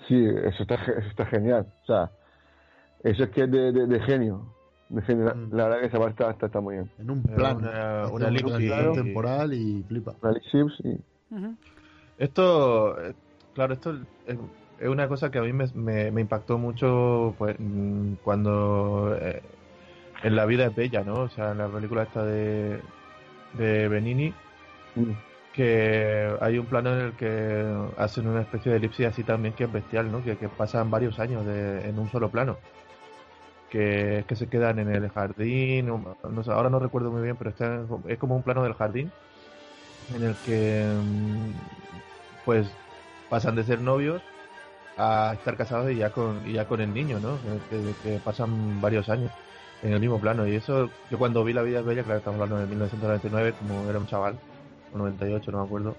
Sí, eso está, eso está genial. O sea, eso es que es de, de, genio. De genio. Mm. La verdad que esa parte está, está, muy bien. En un plan. Una, una temporal y flipa. Una sí. Esto, eh, claro, esto es, una cosa que a mí me, me, impactó mucho pues, mm, cuando eh, en La vida es bella, ¿no? O sea, en la película esta de, de Benini. Mm que hay un plano en el que hacen una especie de elipsis así también que es bestial, ¿no? Que, pasan varios años en un solo plano. Que, que se quedan en el jardín, no, ahora no recuerdo muy bien, pero está, es como un plano del jardín en el que mm, pues pasan de ser novios a estar casados y ya con, y ya con el niño, ¿no? Que, pasan varios años en el mismo plano. Y eso, yo cuando vi La vida es bella, claro, estamos hablando de 1999, como era un chaval, 98, no me acuerdo.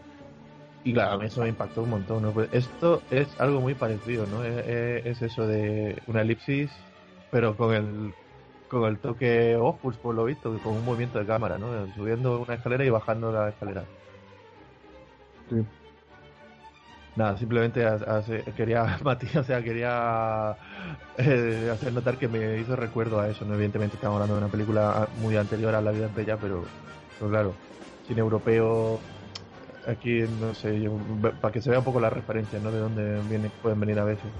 Y claro, a mí eso me impactó un montón. ¿no? Pues esto es algo muy parecido, ¿no? Es, eso de una elipsis, pero con el con el toque Opus, por lo visto, con un movimiento de cámara, ¿no? Subiendo una escalera y bajando la escalera. Sí. Nada, simplemente quería, Matías, o sea, quería eh, hacer notar que me hizo recuerdo a eso, ¿no? Evidentemente estamos hablando de una película muy anterior a La vida bella, pero, pero claro, cine europeo aquí no sé para que se vea un poco la referencia no de dónde viene, pueden venir a veces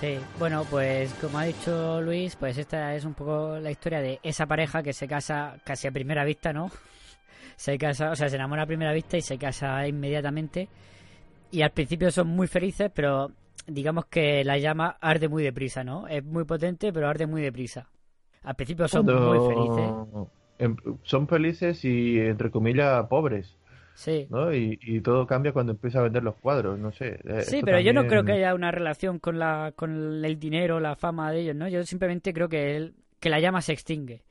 sí bueno pues como ha dicho Luis pues esta es un poco la historia de esa pareja que se casa casi a primera vista no se casa o sea se enamora a primera vista y se casa inmediatamente. Y al principio son muy felices pero digamos que la llama arde muy deprisa no es muy potente pero arde muy deprisa. Al principio son muy felices. Em, son felices y, entre comillas, pobres. Sí. ¿no? Y, todo cambia cuando empieza a vender los cuadros, no sé. Eh, sí, pero yo no creo que haya una relación con, la, con el dinero, la fama de ellos, ¿no? Yo simplemente creo que, el, que la llama se extingue.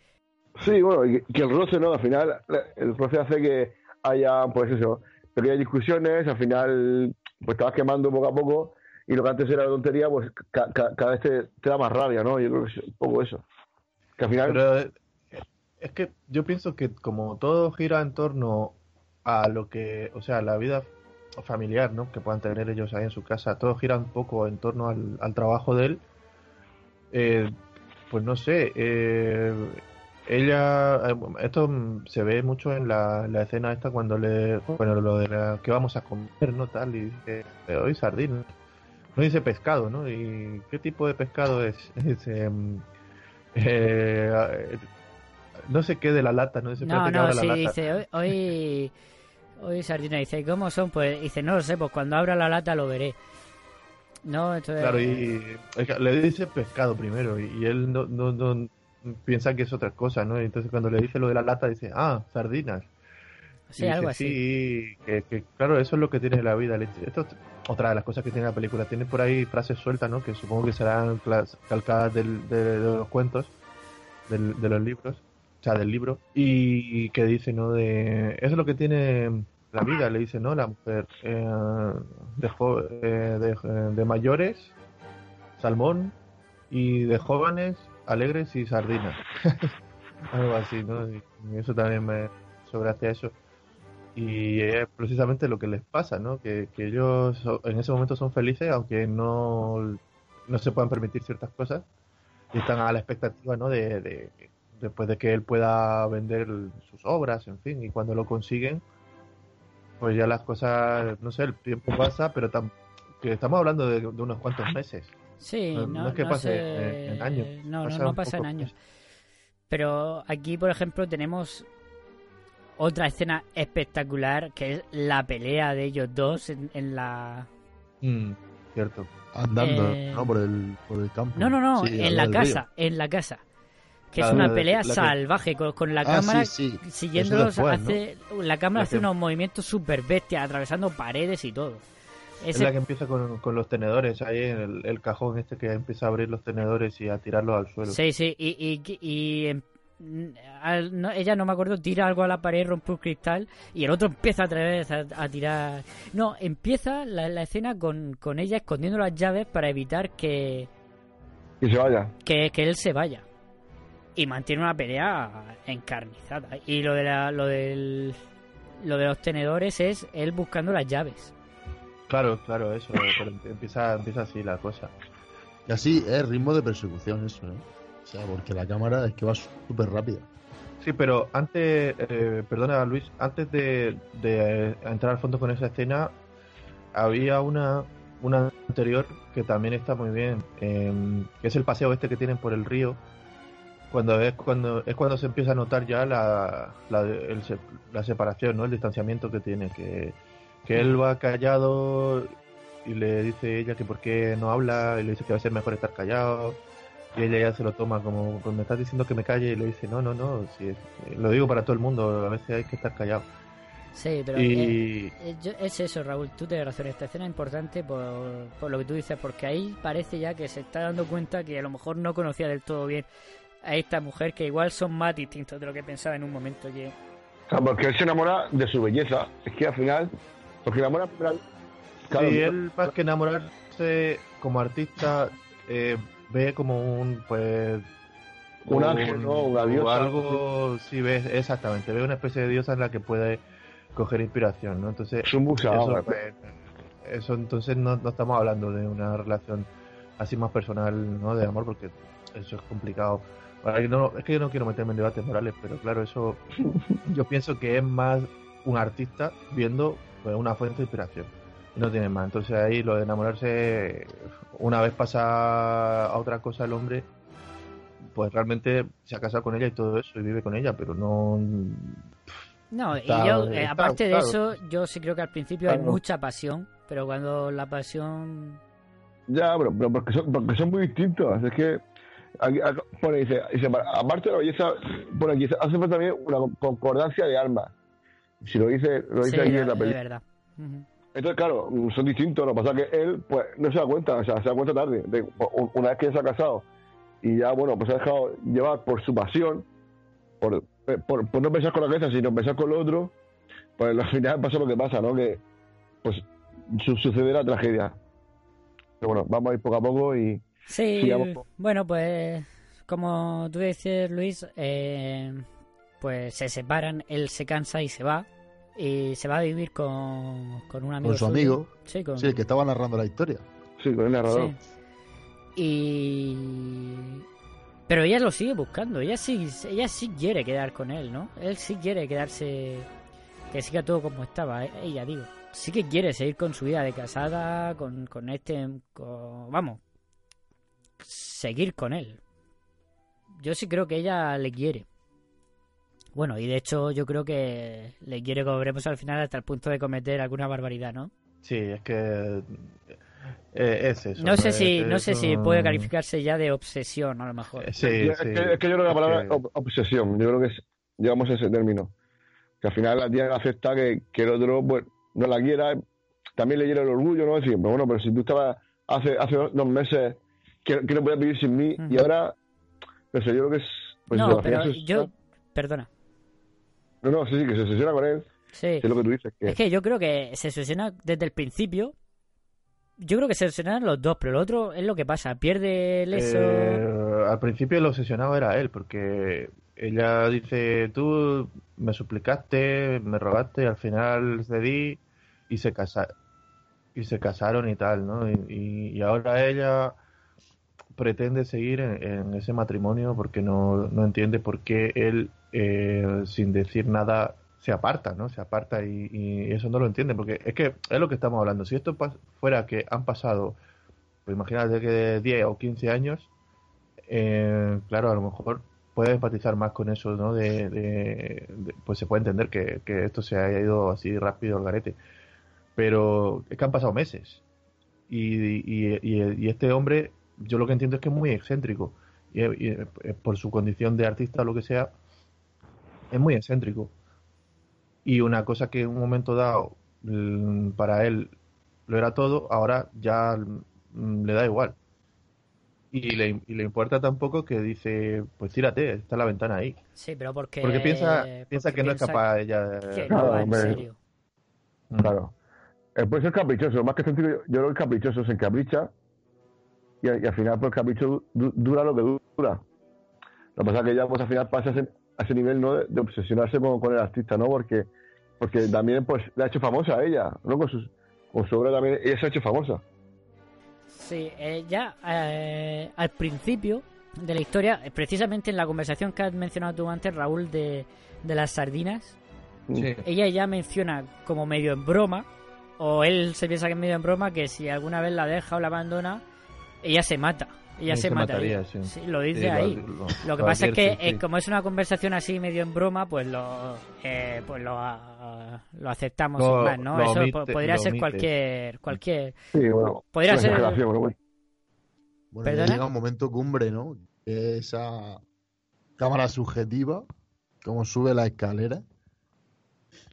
Sí, bueno, que el roce, ¿no? Al final, el roce hace que haya, pues eso, hay discusiones, al final, pues te vas quemando poco a poco, y lo que antes era tontería, pues cada vez te, da más rabia, ¿no? Yo creo que es un poco eso. Que al final es que yo pienso que como todo gira en torno a lo que, o sea, la vida familiar, ¿no? Que puedan tener ellos ahí en su casa, todo gira un poco en torno al, trabajo de él. Eh, pues no sé, eh, ella, eh, esto se ve mucho en la, escena esta cuando le, bueno, lo de la, que vamos a comer, ¿no? Tal, y dice, hoy sardina. No dice pescado, ¿no? ¿Y qué tipo de pescado es? Dice, eh, no sé qué de la lata, no sé No, no, sí, dice, hoy, hoy, hoy Sardina dice, ¿cómo son? Pues dice, no lo sé, pues cuando abra la lata lo veré. No, esto es... Claro, y es que le dice pescado primero y, y él no, no, no piensa que es otra cosa, ¿no? Y entonces cuando le dice lo de la lata dice, ah, sardinas. Sí, Y algo así. Sí, que, que, claro, eso es lo que tiene la vida. Esto es otra de las cosas que tiene la película. Tiene por ahí frases sueltas, ¿no? Que supongo que serán calcadas del- de, de los cuentos, del- de los libros, o sea, del libro. Y, que dice, ¿no? De, eso es lo que tiene la vida, le dice, ¿no? La mujer. eh, de, jo- eh, de, de mayores, salmón, y de jóvenes, alegres y sardinas. Algo así, ¿no? Eso también me sobrehace eso. Y es precisamente lo que les pasa, ¿no? Que, que ellos en ese momento son felices, aunque no, no se puedan permitir ciertas cosas. Y están a la expectativa, ¿no? De, de- después de que él pueda vender sus obras, en fin. Y cuando lo consiguen, pues ya las cosas, no sé, el tiempo pasa, pero tam- que estamos hablando de, de unos cuantos meses. Sí, No- no, no es que no pase sé- en- en años, No, no, pasa no pasa en años. Pero aquí, por ejemplo, tenemos otra escena espectacular que es la pelea de ellos dos en, en la. Mm, cierto. Andando, Eh, ¿no? Por el, por el campo. No, no, no, Sí, en la casa, en la casa. Que es una pelea la salvaje con, con la Ah, cámara sí, sí. siguiéndolos. Hace, La cámara La hace que- unos movimientos super bestias, atravesando paredes y todo. Es Ese- la que empieza con, con los tenedores, ahí en el, el cajón este que empieza a abrir los tenedores y a tirarlos al suelo. Sí, sí, y, y, y, em, al- no- ella no me acuerdo, tira algo a la pared, rompe un cristal y el otro empieza otra vez a, a tirar. No, empieza la, la escena con, con ella escondiendo las llaves para evitar que, Que se vaya. que, que él se vaya. Y mantiene una pelea encarnizada. Y lo de la, lo del lo de los tenedores es él buscando las llaves. Claro, claro, eso, pero empieza, empieza así la cosa. Y así es ritmo de persecución eso, ¿no? O sea, porque la cámara es que va súper rápida. Sí, pero antes, eh, perdona Luis, antes de, de entrar al fondo con esa escena, había una, una anterior que también está muy bien, em, que es el paseo este que tienen por el río, cuando es cuando es cuando se empieza a notar ya la, la, el la separación, ¿no? el distanciamiento que tiene, que, que él va callado y le dice ella que por qué no habla y le dice que va a ser mejor estar callado y ella ya se lo toma como pues me estás diciendo que me calle y le dice no no no si es- lo digo para todo el mundo a veces hay que estar callado Sí, pero Y- eh, eh, es eso, Raúl. Tú tienes razón. Esta escena es importante por, por lo que tú dices, porque ahí parece ya que se está dando cuenta que a lo mejor no conocía del todo bien a esta mujer, que igual son más distintos de lo que pensaba en un momento. Que O porque él se enamora de su belleza. Es que al final, porque enamora. Claro, Sí, él más que enamorarse como artista eh, ve como un pues Un ángel, ¿no? Una o diosa. algo sí ve exactamente ve una especie de diosa en la que puede coger inspiración no entonces Es un buceador. eso, pues, eso entonces no, no estamos hablando de una relación así más personal no de amor porque eso es complicado no- es que yo no quiero meterme en debates morales pero claro eso yo pienso que es más un artista viendo pues, una fuente de inspiración y no tiene más. Entonces ahí lo de enamorarse, una vez pasa a otra cosa el hombre, pues realmente se ha casado con ella y todo eso y vive con ella, pero no... No, Está- y yo, eh, está- aparte de claro. eso, yo sí creo que al principio hay mucha pasión, pero cuando la pasión... Ya, pero, pero porque, son, porque son muy distintos. Es que. Aquí, pone, dice, dice, aparte de la belleza, por aquí hace falta también una concordancia de alma. Si lo dice, lo dice Sí, aquí en la película. verdad. Entonces, claro, son distintos. Lo que pasa es que él, pues, no se da cuenta, o sea, se da cuenta tarde. De- una vez que se ha casado y ya, bueno, pues se ha dejado llevar por su pasión, por, por, por no pensar con la cabeza, sino pensar con lo otro, pues al final pasa lo que pasa, ¿no? Que, pues, su- sucede la tragedia. Pero bueno, vamos a ir poco a poco y. Sí, sigamos. bueno, pues como tú dices, Luis, eh, pues se separan, él se cansa y se va. Y se va a vivir con, con un amigo Con su suyo. amigo. Sí, con, Sí, el que estaba narrando la historia. Sí, con el narrador. Sí. Y... Pero ella lo sigue buscando, ella sí, ella sí quiere quedar con él, ¿no? Él sí quiere quedarse, que siga todo como estaba, eh, ella digo. Sí que quiere seguir con su vida de casada, con, con este, con- vamos, seguir con él. Yo sí creo que ella le quiere. Bueno, y de hecho yo creo que le quiere, como veremos al final, hasta el punto de cometer alguna barbaridad, ¿no? Sí, es que Eh, es eso. No sé es- si, no sé si puede calificarse ya de obsesión, a lo mejor. Eh, Sí, es, sí. que, es que yo creo que la palabra Es que- ob- obsesión, yo creo que es- llegamos a ese término. Que al final la tía acepta que, que el otro pues, no la quiera, también le hiera el orgullo, ¿no? Decir, pero bueno, pero si tú estabas hace, hace dos meses que, que no podías vivir sin mí y ahora, no sé, yo creo que es. Pues no, eso, pero yo... Perdona. No, no, sí, sí, que se obsesiona con él. Sí. Es lo que tú dices. Que, Es que yo creo que se obsesiona desde el principio. Yo creo que se obsesionan los dos, pero lo otro es lo que pasa. Pierde el eso. Eh, al principio el obsesionado era él, porque ella dice, tú me suplicaste, me rogaste, y al final cedí y se casaron. Y se casaron y tal, ¿no? Y, y- y ahora ella pretende seguir en, ese matrimonio porque no, no entiende por qué él, eh, sin decir nada, se aparta, ¿no? Se aparta y, y eso no lo entiende, porque es que es lo que estamos hablando. Si esto fuera que han pasado, pues imagínate que 10 o 15 años, eh, claro, a lo mejor puedes empatizar más con eso, ¿no? De- pues se puede entender que, que esto se haya ido así rápido al garete. Pero es que han pasado meses. Y, y- y- y este hombre, yo lo que entiendo es que es muy excéntrico. Y, y, por su condición de artista o lo que sea, es muy excéntrico. Y una cosa que en un momento dado mm, para él lo era todo, ahora ya mm, le da igual. Y le, y le importa tampoco que dice, pues tírate, está la ventana ahí. Sí, pero porque. Porque piensa, porque piensa que no es capaz ella de... que no en serio. Claro. Eh, puede ser caprichoso, más que sentido, yo, yo creo que caprichoso se encapricha y, y al final pues el capricho du- dura lo que dura. Lo que pasa es que ya pues al final pasa a ese, a ese nivel ¿no? de, de obsesionarse con, con el artista, ¿no? Porque porque también pues le ha hecho famosa a ella, ¿no? Con, sus, con su obra también, ella se ha hecho famosa. Sí, eh, ya eh, al principio de la historia, eh, precisamente en la conversación que has mencionado tú antes, Raúl, de, de las sardinas, Sí. ella ya menciona como medio en broma, o él se piensa que es medio en broma, que si alguna vez la deja o la abandona, ella se mata. Ella se, se mataría. mataría, sí. lo dice Sí, ahí. lo- Lo, que pasa es que eh, como es una conversación así medio en broma, pues lo eh, pues lo, ah, lo aceptamos Lo- sin más, ¿no? lo Eso omite- podría lo ser omite. cualquier cualquier Sí, bueno. Podría ser- ¿no? Bueno, Bueno, ya ¿Perdona? llega un momento cumbre, ¿no? Esa cámara subjetiva, cómo sube la escalera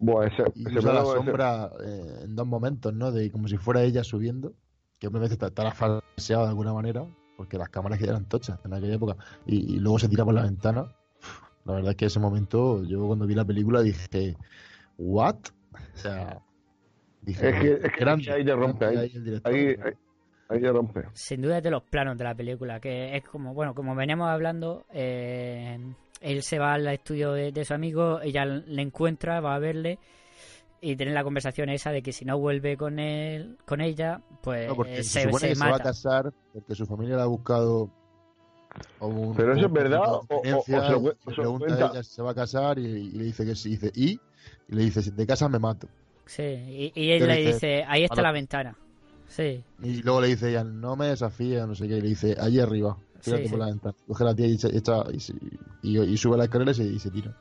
Bueno, ese, y ese usa la ese- sombra eh, en dos momentos, ¿no? De como si fuera ella subiendo, que obviamente estará falseado de alguna manera, porque las cámaras que eran tochas en aquella época, y, y luego se tira por la ventana. La verdad es que ese momento, yo cuando vi la película dije, ¿what? O sea, dije, Es que, es que grande, ahí te rompe, grande ahí, ahí el director. ahí, ahí, ahí te rompe. sin duda es de los planos de la película, que es como, bueno, como veníamos hablando, eh, él se va al estudio de, de su amigo, ella le encuentra, va a verle y tienen la conversación esa de que si no vuelve con él, con ella, pues No, porque se, se, supone se que se va a casar porque su familia le ha buscado. a un- Pero eso a un es verdad, o- o- o se lo pregunta cuenta. a ella si se va a casar y, y le dice que sí. Dice, ¿y? Y le dice, si te casas me mato. Sí, y, y él ¿Qué le dice? dice, ahí está A la- la ventana. Sí, Y luego le dice ella, no me desafíes, no sé qué. Y le dice, allí arriba, Sí, por sí. la ventana. Coge la tía y, echa- y, se- y- y sube la escalera y se, y se tira.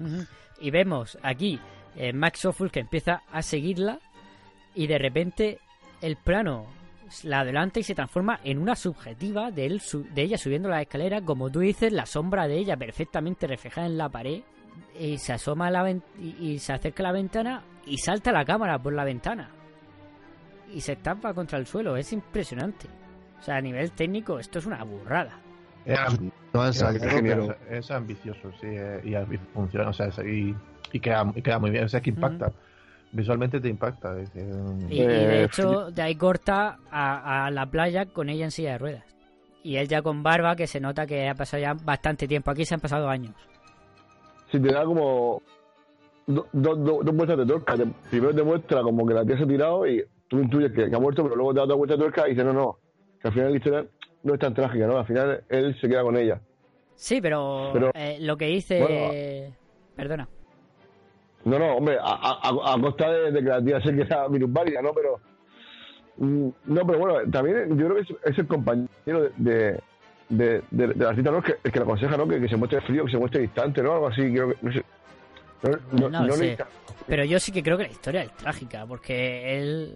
Y vemos aquí eh, Max Ophuls que empieza a seguirla y de repente el plano la adelanta y se transforma en una subjetiva de, él, su- de ella subiendo la escalera, como tú dices, la sombra de ella perfectamente reflejada en la pared y se asoma a la ven- y, y se acerca a la ventana y salta la cámara por la ventana y se estampa contra el suelo, es impresionante. O sea, a nivel técnico esto es una burrada. Es, ambi- No han es- ensayado, es pero es ambicioso, sí, eh, y, y funciona, o sea, es- y, y queda, y queda muy bien, o sea, que impacta. Visualmente te impacta. es Y, y de Eh, hecho, de ahí corta a, a la playa con ella en silla de ruedas. Y él ya con barba, que se nota que ha pasado ya bastante tiempo. Aquí se han pasado años. Si te da como do- do- do- dos vueltas de tuerca. Te- primero te muestra como que la tía se ha tirado y tú intuyes que, que ha muerto, pero luego te da otra vuelta de tuerca y dice, no, no, que al final la historia no es tan trágica, ¿no? Al final él se queda con ella. Sí, pero, Pero- eh, lo que dice... Bueno, Perdona. No, no, hombre, a, a, a- costa de, de que la tía se queda minusválida, ¿no? Pero. mm, No, pero bueno, también yo creo que es, es el compañero de, de, de, de- del artista, ¿no? El que, el que le aconseja, ¿no? Que, que se muestre frío, que se muestre distante, ¿no? Algo así, creo que. No sé. No, no, No no sé. necesita- Pero yo sí que creo que la historia es trágica, porque él...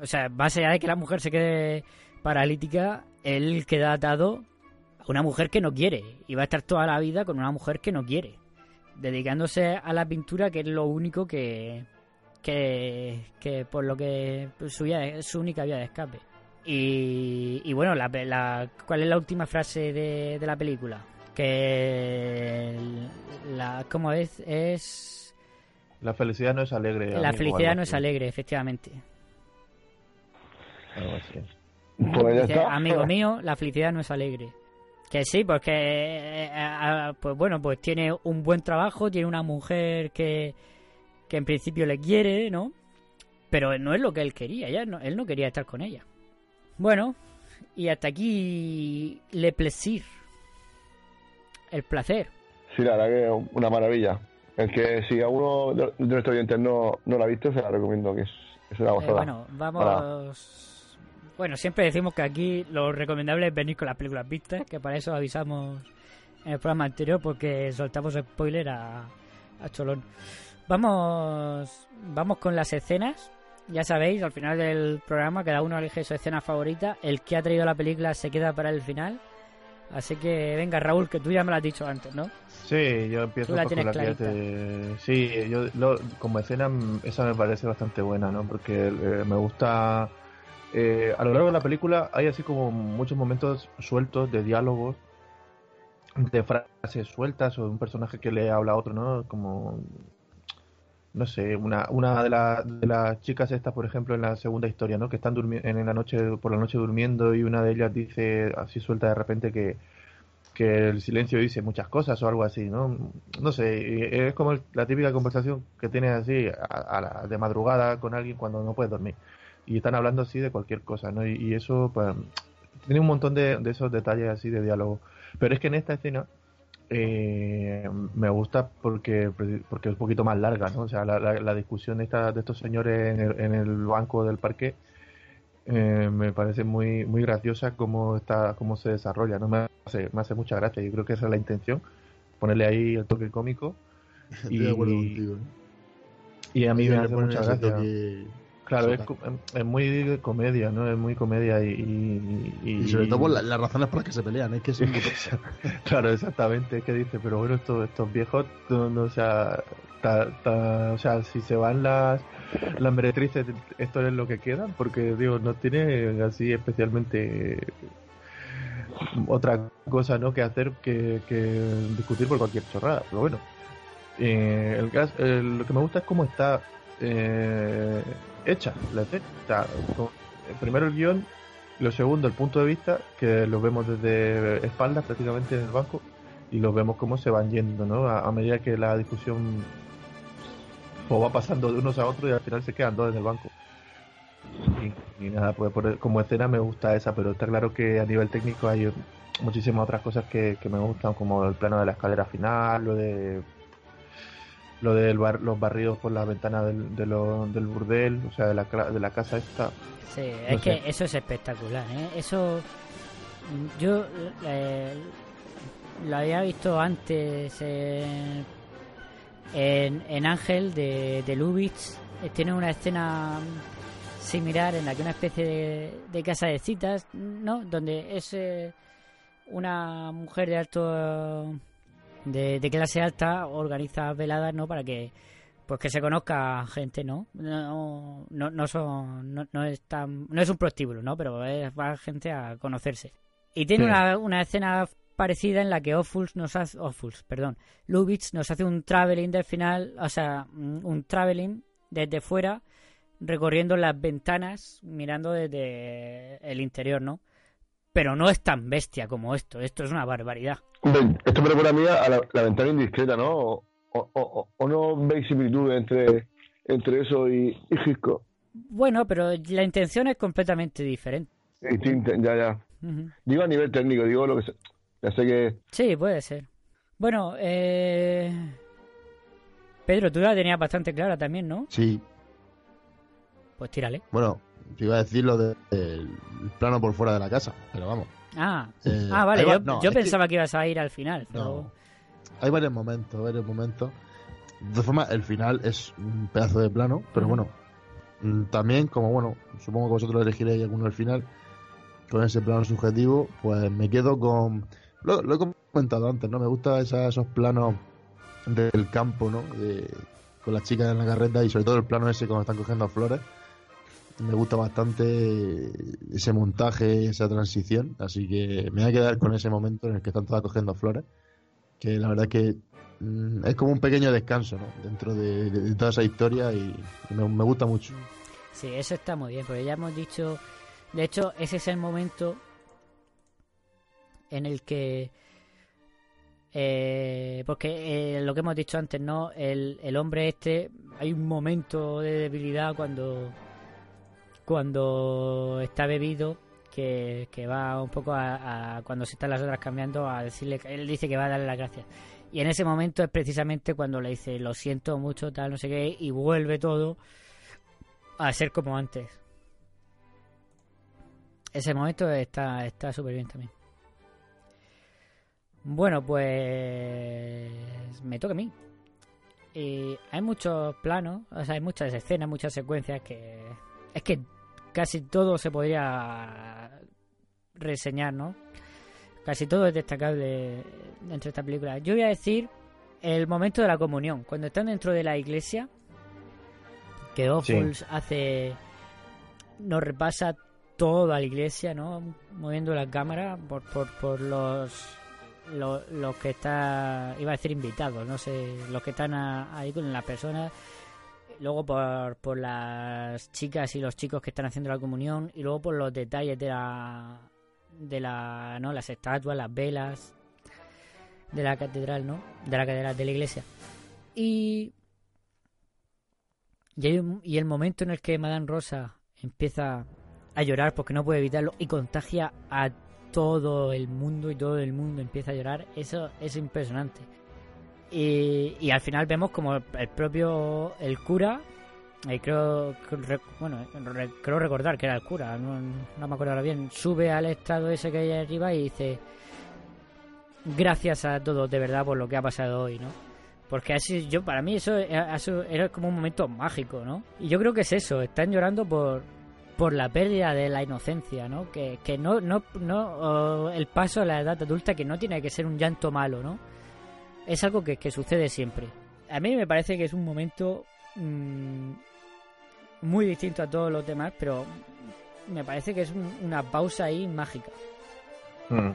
O sea, más allá de que la mujer se quede paralítica, él queda atado a una mujer que no quiere. Y va a estar toda la vida con una mujer que no quiere. Dedicándose a la pintura, que es lo único que. que, que por lo que pues, su, vía su única vía de escape. Y, y bueno, la, la- ¿cuál es la última frase de, de la película? Que. La, ¿Cómo es? Es. La felicidad no es alegre. La amigo, felicidad no es alegre, efectivamente. Algo así. Pues ya Dice, está. amigo mío, la felicidad no es alegre. Que sí, porque, eh, eh, pues bueno, pues tiene un buen trabajo, tiene una mujer que, que en principio le quiere, ¿no? Pero no es lo que él quería, ya no- él no quería estar con ella. Bueno, y hasta aquí Le Plaisir. El placer. Sí, la verdad que es una maravilla. Es que si a uno de de nuestros oyentes no, no la ha visto, se la recomiendo, que es, es una Eh, gozada. bueno, vamos. Bueno, siempre decimos que aquí lo recomendable es venir con las películas vistas, que para eso avisamos en el programa anterior, porque soltamos spoiler a, a Cholón. Vamos, vamos con las escenas. Ya sabéis, al final del programa cada uno elige su escena favorita. El que ha traído la película se queda para el final. Así que venga, Raúl, que tú ya me lo has dicho antes, ¿no? Sí, yo empiezo la pues, con la que te... Sí, yo lo- como escena esa me parece bastante buena, ¿no? Porque eh, me gusta... eh, a lo largo de la película hay así como muchos momentos sueltos de diálogos, de frases sueltas o de un personaje que le habla a otro, ¿no? Como... No sé, una, una de, la- de las chicas estas, por ejemplo, en la segunda historia, ¿no? Que están en la noche, por la noche durmiendo y una de ellas dice así suelta de repente que que el silencio dice muchas cosas o algo así, ¿no? No sé, y es como la típica conversación que tienes así a, a la- de madrugada con alguien cuando no puedes dormir. Y están hablando así de cualquier cosa, ¿no? Y, y eso, pues, tiene un montón de, de esos detalles así de diálogo. Pero es que en esta escena eh, me gusta porque, porque es un poquito más larga, ¿no? O sea, la, la- la discusión esta, de estos señores en el, en el banco del parque eh, me parece muy muy graciosa cómo está cómo se desarrolla no me hace, me hace mucha gracia yo creo que esa es la intención ponerle ahí el toque cómico Estoy de acuerdo contigo. ¿eh? y a mí me hace mucha gracia toque claro es, es muy comedia no es muy comedia y y, y- Y sobre todo por la- las razones por las que se pelean, es que es claro exactamente es que dice pero bueno estos estos viejos no, no, o sea ta- ta- o sea si se van las las meretrices esto es lo que quedan porque digo no tiene así especialmente otra cosa no que hacer que, que discutir por cualquier chorrada pero bueno. Eh, el eh, lo que me gusta es cómo está eh, hecha la escena. Eh, primero el guion lo segundo el punto de vista que los vemos desde espaldas prácticamente en el banco y los vemos cómo se van yendo no a, medida que la discusión pues, va pasando de unos a otros y al final se quedan dos en el banco. Y, y nada, pues por- como escena me gusta esa, pero está claro que a nivel técnico hay muchísimas otras cosas que, que me gustan, como el plano de la escalera final, lo de lo de los barridos por las ventanas del, de lo- del burdel, o sea, de la, de la casa esta. Sí, No es que eso es espectacular, ¿eh? Eso yo eh, lo había visto antes en, en, en Ángel de, de Lubitsch. Eh, Tiene una escena similar en la que una especie de, de casa de citas, ¿no? Donde es eh, una mujer de alto de, de clase alta organiza veladas, ¿no? Para que pues que se conozca gente, ¿no? No, no, no son, no, no es tan, no es un prostíbulo, ¿no? Pero es, va gente a conocerse. Y tiene Sí. una, una escena parecida en la que Ophuls nos hace, Ophuls, perdón, Lubitsch nos hace un traveling del final, o sea, un un traveling desde fuera, recorriendo las ventanas, mirando desde el interior, ¿no? Pero no es tan bestia como esto, esto es una barbaridad. Esto me recuerda a mí a la, la ventana indiscreta, ¿no? O, o- o- o no veis similitudes entre, entre eso y, y Hitchcock. Bueno, pero la intención es completamente diferente. Distinta, ya, ya. Digo a nivel técnico, digo lo que sé. Ya sé que. Sí, puede ser. Bueno, eh... Pedro, tú la tenías bastante clara también, ¿no? Sí, Pues tírale. bueno, te iba a decir lo del plano por fuera de la casa, pero vamos. Ah, Eh, ah vale, va- yo, no, yo es que- pensaba que... ibas a ir al final. Pero... No. Hay varios momentos, varios momentos. De todas formas, el final es un pedazo de plano, pero bueno, Mm, También, como bueno, supongo que vosotros elegiréis alguno al final, con ese plano subjetivo, pues me quedo con. Lo, lo he comentado antes, ¿no? Me gustan esos planos del campo, ¿no? De- con las chicas en la carreta y sobre todo el plano ese cuando están cogiendo flores. Me gusta bastante ese montaje, esa transición, así que me voy a quedar con ese momento en el que están todas cogiendo flores, que la verdad es que mm, es como un pequeño descanso, ¿no? Dentro de, toda esa historia y, me gusta mucho. Sí, eso está muy bien, porque ya hemos dicho, de hecho, ese es el momento en el que, eh, porque eh, lo que hemos dicho antes, ¿no? El, el hombre este, hay un momento de debilidad cuando, cuando está bebido, que, que va un poco a, cuando se están las otras cambiando a decirle, él dice que va a darle las gracias. Y en ese momento es precisamente cuando le dice, lo siento mucho, tal, no sé qué, y vuelve todo a ser como antes. Ese momento está está súper bien también. Bueno, pues me toca a mí. Y hay muchos planos, o sea, hay muchas escenas, muchas secuencias que es que casi todo se podría reseñar, ¿no? Casi todo es destacable dentro de esta película. Yo voy a decir el momento de la comunión, cuando están dentro de la iglesia, que Ophuls hace nos repasa toda la iglesia, ¿no? Moviendo la cámara por, por, por los, los los que están iba a decir invitados, no sé, los que están ahí con las personas, luego por, por las chicas y los chicos que están haciendo la comunión y luego por los detalles de la de la no las estatuas, las velas de la catedral, ¿no? De la catedral de la iglesia. Y y, el momento en el que Madame Rosa empieza a llorar porque no puede evitarlo y contagia a todo el mundo y todo el mundo empieza a llorar, eso es impresionante. Y, al final vemos como el, propio el cura, eh, creo, bueno, re- creo recordar que era el cura, no, me acuerdo ahora bien, sube al estrado ese que hay arriba y dice gracias a todos de verdad por lo que ha pasado hoy, ¿no? Porque así, yo, para mí eso, era- eso era como un momento mágico, ¿no? Y yo creo que es eso, están llorando por, por la pérdida de la inocencia, ¿no? Que, que no, no, no, el paso a la edad adulta que no tiene que ser un llanto malo, ¿no? Es algo que, que sucede siempre. A mí me parece que es un momento mm, muy distinto a todos los demás, pero me parece que es un- una pausa ahí mágica. Mm.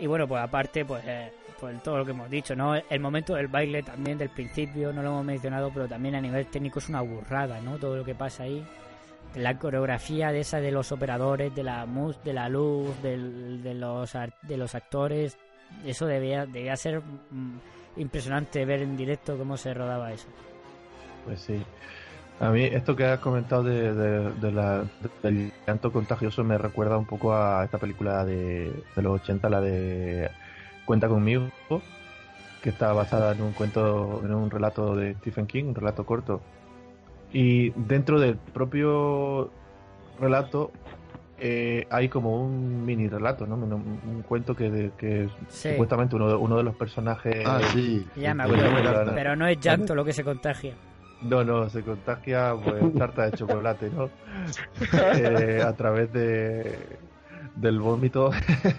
Y bueno, pues aparte, pues, eh, pues todo lo que hemos dicho, ¿no? El momento del baile también del principio, no lo hemos mencionado, pero también a nivel técnico es una burrada, ¿no? Todo lo que pasa ahí. La coreografía de esa de los operadores, de la mus, de la luz, del- de, los, de los actores, eso debía, debía ser mm, impresionante ver en directo cómo se rodaba eso. Pues sí. A mí esto que has comentado de, de- de del llanto contagioso me recuerda un poco a esta película de, de los 80, la de Cuenta conmigo, que está basada en un cuento, en un relato de Stephen King, un relato corto. Y dentro del propio relato eh, hay como un mini relato, ¿no? Un, un cuento que, de- que Sí. supuestamente uno de, uno de los personajes... Ah, sí. Ya me Bueno, acuerdo, bueno, pero no es llanto lo que se contagia. No, no, se contagia pues tarta de chocolate, ¿no? Eh, a través de del vómito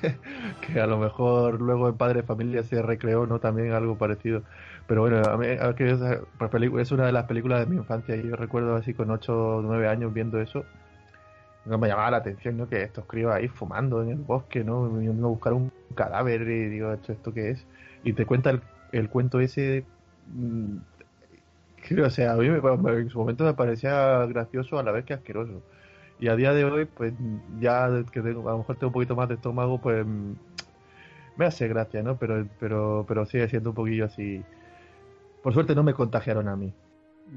que a lo mejor luego en Padre de Familia se recreó, ¿no? También algo parecido. Pero bueno, a mí, a es, pues, es una de las películas de mi infancia y yo recuerdo así con 8 o 9 años viendo eso. No me llamaba la atención, ¿no? Que estos críos ahí fumando en el bosque, ¿no? Yendo a buscar un cadáver y digo, ¿esto, esto qué es? Y te cuenta el, el cuento ese mm, que, o sea, a mí me- en su momento me parecía gracioso a la vez que asqueroso. Y a día de hoy, pues ya que tengo, a lo mejor tengo un poquito más de estómago, pues mm, me hace gracia, ¿no? Pero, pero, pero sigue siendo un poquillo así. Por suerte no me contagiaron a mí.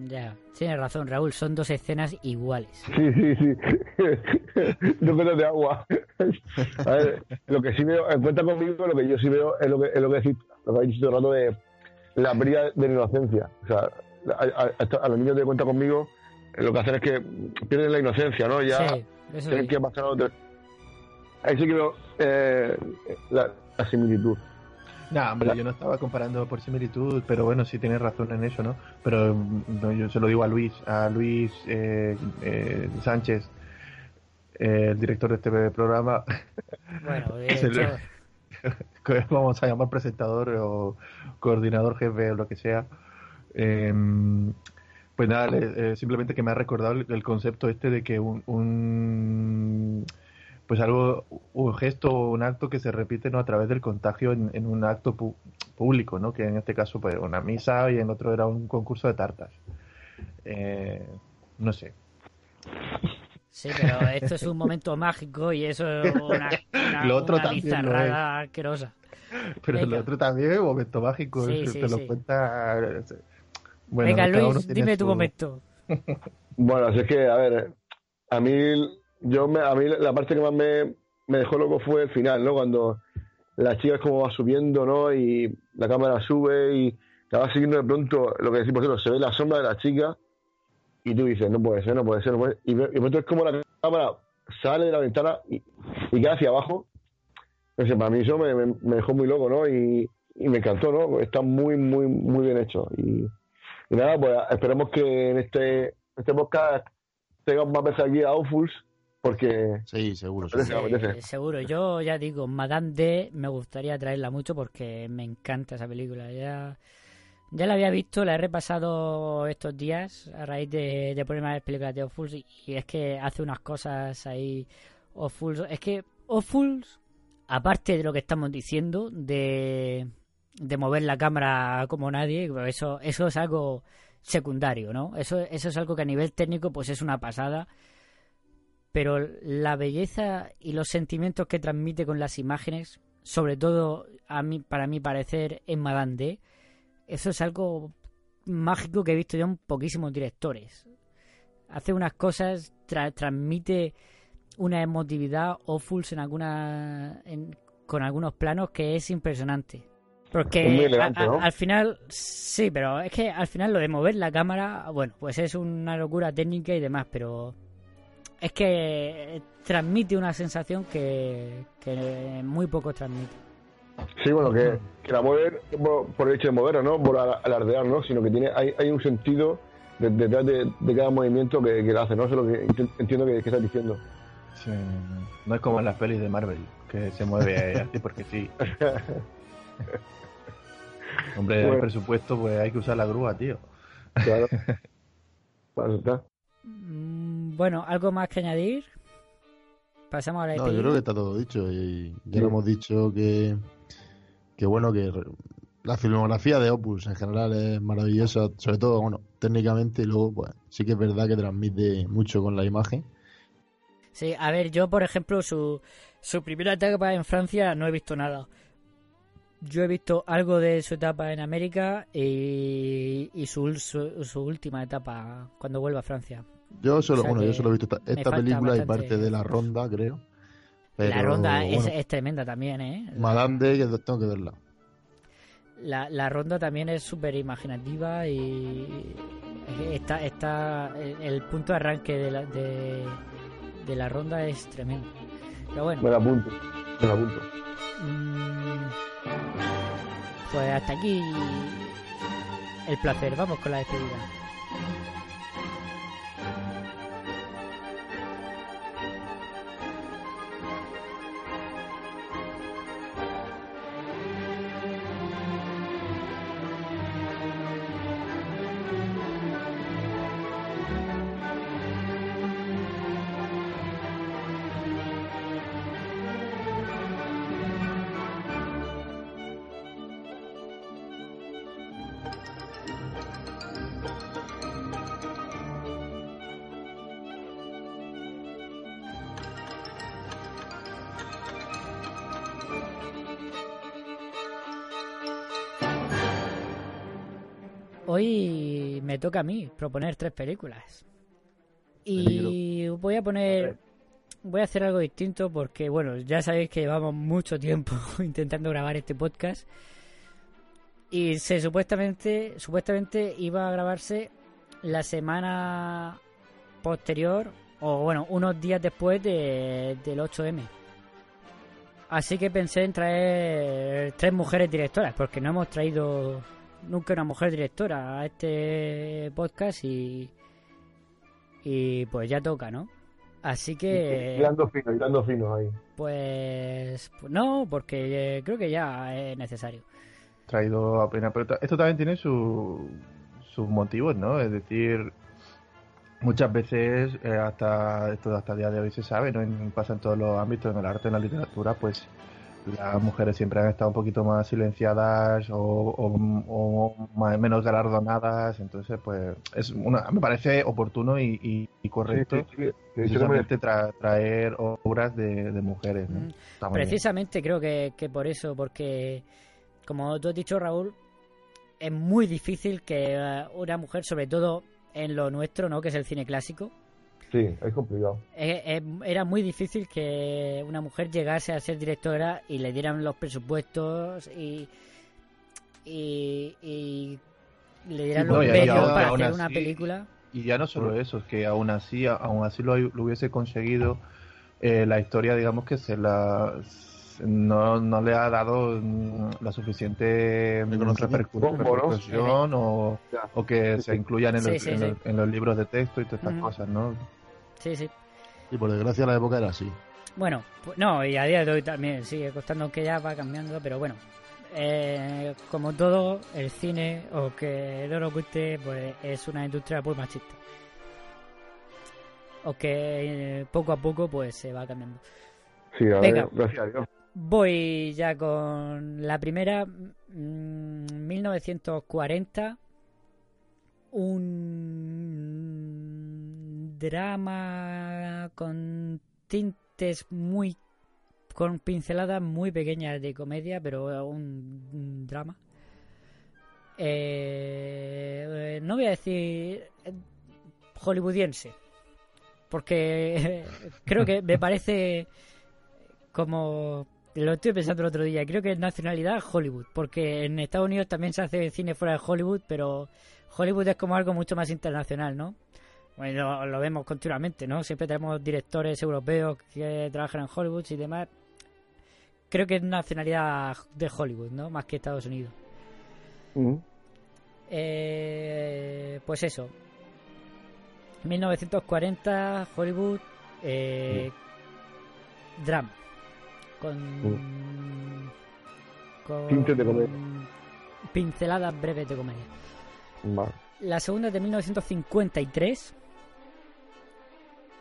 Ya, tienes razón, Raúl, son dos escenas iguales. Sí, sí, sí. no pelos de agua. A ver, lo que sí veo, en cuenta conmigo, lo que yo sí veo es lo que, es lo que decís, lo que habéis dicho todo el rato de la pérdida de la inocencia. O sea, a, a- los niños de cuenta conmigo, eh, lo que hacen es que pierden la inocencia, ¿no? Ya Sí, eso tienen sí. que pasar a otro. Ahí sí que veo eh, la, la similitud. No, hombre, yo no estaba comparando por similitud, pero bueno, sí tienes razón en eso, ¿no? Pero no, yo se lo digo a Luis, a Luis eh, eh, Sánchez, eh, el director de este programa. Bueno, de Es el- hecho, que vamos a llamar presentador o coordinador jefe o lo que sea. Eh, pues nada, le- eh, simplemente que me ha recordado el, el concepto este de que un, un- pues algo, un gesto o un acto que se repite ¿no? a través del contagio en, en un acto pu- público, ¿no? que en este caso pues una misa y en otro era un concurso de tartas. Eh, no sé. sí, pero esto es un momento mágico y eso es una, una, Lo otro una también lo bizarrada asquerosa. Pero Venga. lo otro también es un momento mágico, Sí, se- sí, te lo sí. cuenta... eh, Bueno, Venga, Luis, dime tu momento. Bueno, así es que, a ver, a mí, yo me, a mí la parte que más me, me dejó loco fue el final, ¿no? Cuando la chica es como va subiendo, ¿no? Y la cámara sube y la va siguiendo de pronto, lo que decís vosotros, se ve la sombra de la chica y tú dices, no puede ser, no puede ser, no puede ser. Y, de pronto es como la cámara sale de la ventana y, y cae hacia abajo. No para mí eso me, me- me dejó muy loco, ¿no? Y, y me encantó, ¿no? Está muy, muy, muy bien hecho. Y, y nada, pues esperemos que en este, este podcast tengamos más veces aquí a Outfuls, porque... Sí, seguro. Apetece. Eh, seguro, yo ya digo, Madame D me gustaría traerla mucho porque me encanta esa película. Ya, ya la había visto, la he repasado estos días a raíz de, de ponerme a ver películas de Ofuls y, y es que hace unas cosas ahí. Ofuls, es que Ofuls, aparte de lo que estamos diciendo, de, de mover la cámara como nadie, eso, eso es algo secundario, ¿no? Eso, eso es algo que a nivel técnico pues es una pasada pero la belleza y los sentimientos que transmite con las imágenes, sobre todo a mí, para mi parecer, en Madame D, eso es algo mágico que he visto yo en poquísimos directores. Hace unas cosas, tra- transmite una emotividad awfuls en alguna, en- con algunos planos que es impresionante. Porque Es muy elegante, a- a- ¿no? al final, sí, pero es que al final lo de mover la cámara, bueno, pues es una locura técnica y demás, pero es que transmite una sensación que, que muy poco transmite. Sí, bueno, que, que la mueve por, por el hecho de moverla, no por ala- alardear, ¿no? Sino que tiene hay, hay un sentido de- detrás de, de cada movimiento que, que la hace, ¿no? Eso es lo que ent- entiendo que, que estás diciendo. Sí, no es como en las pelis de Marvel, que se mueve así porque sí. Hombre, el Bueno. presupuesto, pues hay que usar la grúa, tío. Claro. Para Bueno, ¿algo más que añadir? Pasamos a la No, yo creo que está todo dicho. Y ya Sí. lo hemos dicho que, que bueno, que la filmografía de Opus en general es maravillosa, sobre todo, bueno, técnicamente, y luego, pues sí que es verdad que transmite mucho con la imagen. Sí, a ver, yo por ejemplo, su, su primera etapa en Francia no he visto nada. Yo he visto algo de su etapa en América y, y su, su, su última etapa cuando vuelva a Francia. Yo solo, O sea bueno, yo solo he visto esta, película y parte de la ronda, creo. la ronda es, bueno, es tremenda también, ¿eh? La, Madame D, que tengo que verla. la, la ronda también es súper imaginativa y está, está el, el punto de arranque de la, de, de la ronda es tremendo. Pero bueno. Me la apunto. Me la apunto. Mm, Pues hasta aquí el placer. Vamos con la despedida. Toca a mí proponer tres películas. Y voy a poner. Voy a hacer algo distinto porque, bueno, ya sabéis que llevamos mucho tiempo intentando grabar este podcast. Y se supuestamente, supuestamente iba a grabarse la semana posterior, o bueno, unos días después de, del 8M. Así que pensé en traer tres mujeres directoras, porque no hemos traído nunca una mujer directora a este podcast y, y pues ya toca, ¿no? Así que... Hilando fino, hilando fino ahí. Pues, pues no, porque eh, creo que ya es necesario. Traído apenas, pero esto también tiene su, sus motivos, ¿no? Es decir, muchas veces eh, hasta esto hasta el día de hoy se sabe, ¿no? En, pasa en todos los ámbitos, en el arte, en la literatura, pues las mujeres siempre han estado un poquito más silenciadas o, o, más, menos galardonadas entonces pues es una me parece oportuno y, y, correcto sí, sí, tra, traer obras de, de mujeres ¿no? mm. precisamente creo que, que por eso porque como tú has dicho Raúl es muy difícil que eh, una mujer sobre todo en lo nuestro no que es el cine clásico Sí, es complicado. era muy difícil que una mujer llegase a ser directora y le dieran los presupuestos y, y, le dieran los medios para hacer una película. Y ya no solo eso, es que aún así, aún así lo, hubiese conseguido eh, la historia, digamos que se la no, no le ha dado la suficiente repercusión o, o, que se incluyan en, Sí, los, sí, en, sí. los- en los libros de texto y todas estas cosas, ¿no? Sí, sí. Y por desgracia la época era así. Bueno, pues no, y a día de hoy también sigue costando, aunque ya va cambiando, pero bueno. eh, como todo, el cine, o que no nos guste, pues es una industria muy machista. O que eh, poco a poco, pues se va cambiando. Sí, a Venga. ver, gracias a Dios. Voy ya con la primera, mm, 1940, un drama con tintes muy, con pinceladas muy pequeñas de comedia, pero un, un drama. Eh, no voy a decir eh, hollywoodiense, porque creo que me parece como lo estoy pensando el otro día, creo que es nacionalidad Hollywood, porque en Estados Unidos también se hace cine fuera de Hollywood, pero Hollywood es como algo mucho más internacional, ¿no? Bueno, lo, lo vemos continuamente, ¿no? Siempre tenemos directores europeos que trabajan en Hollywood y demás. Creo que es nacionalidad de Hollywood, ¿no? Más que Estados Unidos. Eh, pues eso. 1940, Hollywood, eh, drama. Con, con de comedia. pinceladas breves de comedia. Vale. La segunda es de 1953.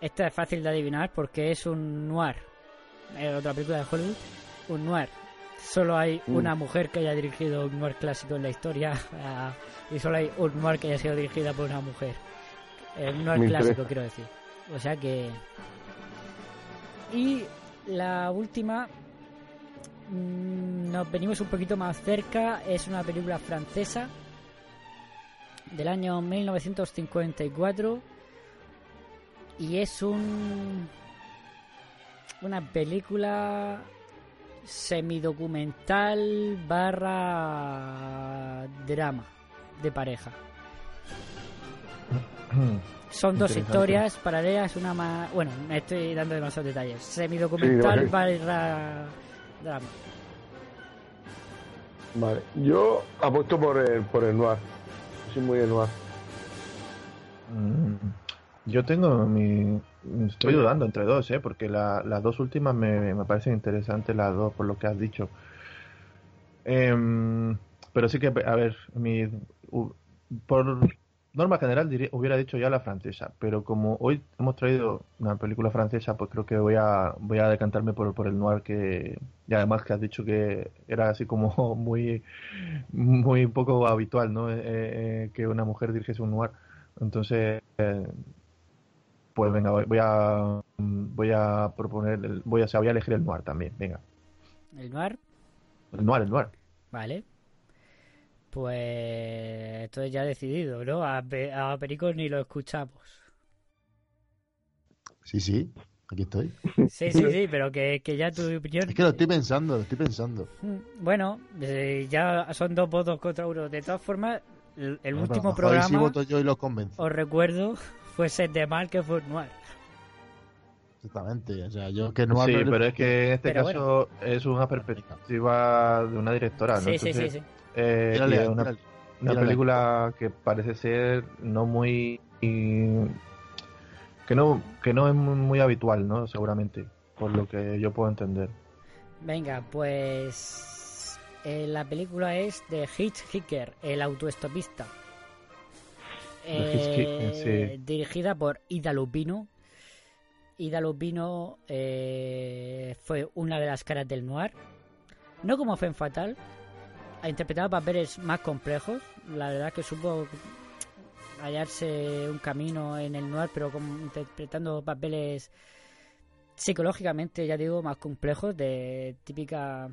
Esta es fácil de adivinar porque es un noir. Es otra película de Hollywood. Un noir. Solo hay Mm. una mujer que haya dirigido un noir clásico en la historia. ah, y solo hay un noir que haya sido dirigida por una mujer. El noir Me clásico, interesa. quiero decir. O sea que. Y la última. mm, Nos venimos un poquito más cerca. Es una película francesa del año 1954 y es un una película semidocumental barra drama de pareja. Son dos historias paralelas, una más... Bueno, me estoy dando demasiados detalles. Semidocumental Sí, barra drama. Vale. Yo apuesto por el, por el noir. Soy muy de noir. Mm, Yo tengo mi... Estoy dudando entre dos, ¿eh? Porque la- las dos últimas me, me parecen interesantes las dos por lo que has dicho. Em, pero sí que, a ver, mi, por norma general diría- hubiera dicho ya la francesa, pero como hoy hemos traído una película francesa, pues creo que voy a, voy a decantarme por, por el noir que, y además que has dicho que era así como muy, muy poco habitual, ¿no? Eh, eh, que una mujer dirigiese un noir. Entonces, eh, pues venga, voy voy a voy a proponer, el- voy a, o sea, voy a elegir el noir también, venga. El noir, El noir, el noir. vale. Pues esto es ya decidido, ¿no? A, a Perico ni lo escuchamos. Sí, sí, aquí estoy. Sí, sí, sí, pero que, que ya tu opinión... Es que lo estoy pensando, lo estoy pensando. Bueno, eh, ya son dos votos contra uno. De todas formas, el, el Bueno, último sí programa, voto yo y los convenzo. os recuerdo, fue Set de Mal, que fue Noir. Exactamente. O sea, yo que no Sí, pero es que en este Pero caso es una perspectiva de una directora, ¿no? Sí, sí, sí, sí. Eh, y una, película que parece ser no muy y- que no que no es muy, muy habitual, ¿no? Seguramente, por lo que yo puedo entender. Venga, pues eh, la película es de Hitchhiker, el autoestopista. Eh, sí. Dirigida por Ida Lupino. Ida Lupino eh, fue una de las caras del noir. No como Femme Fatal. Ha interpretado papeles más complejos. La verdad que supo hallarse un camino en el noir, pero como interpretando papeles psicológicamente, ya digo, más complejos, de típica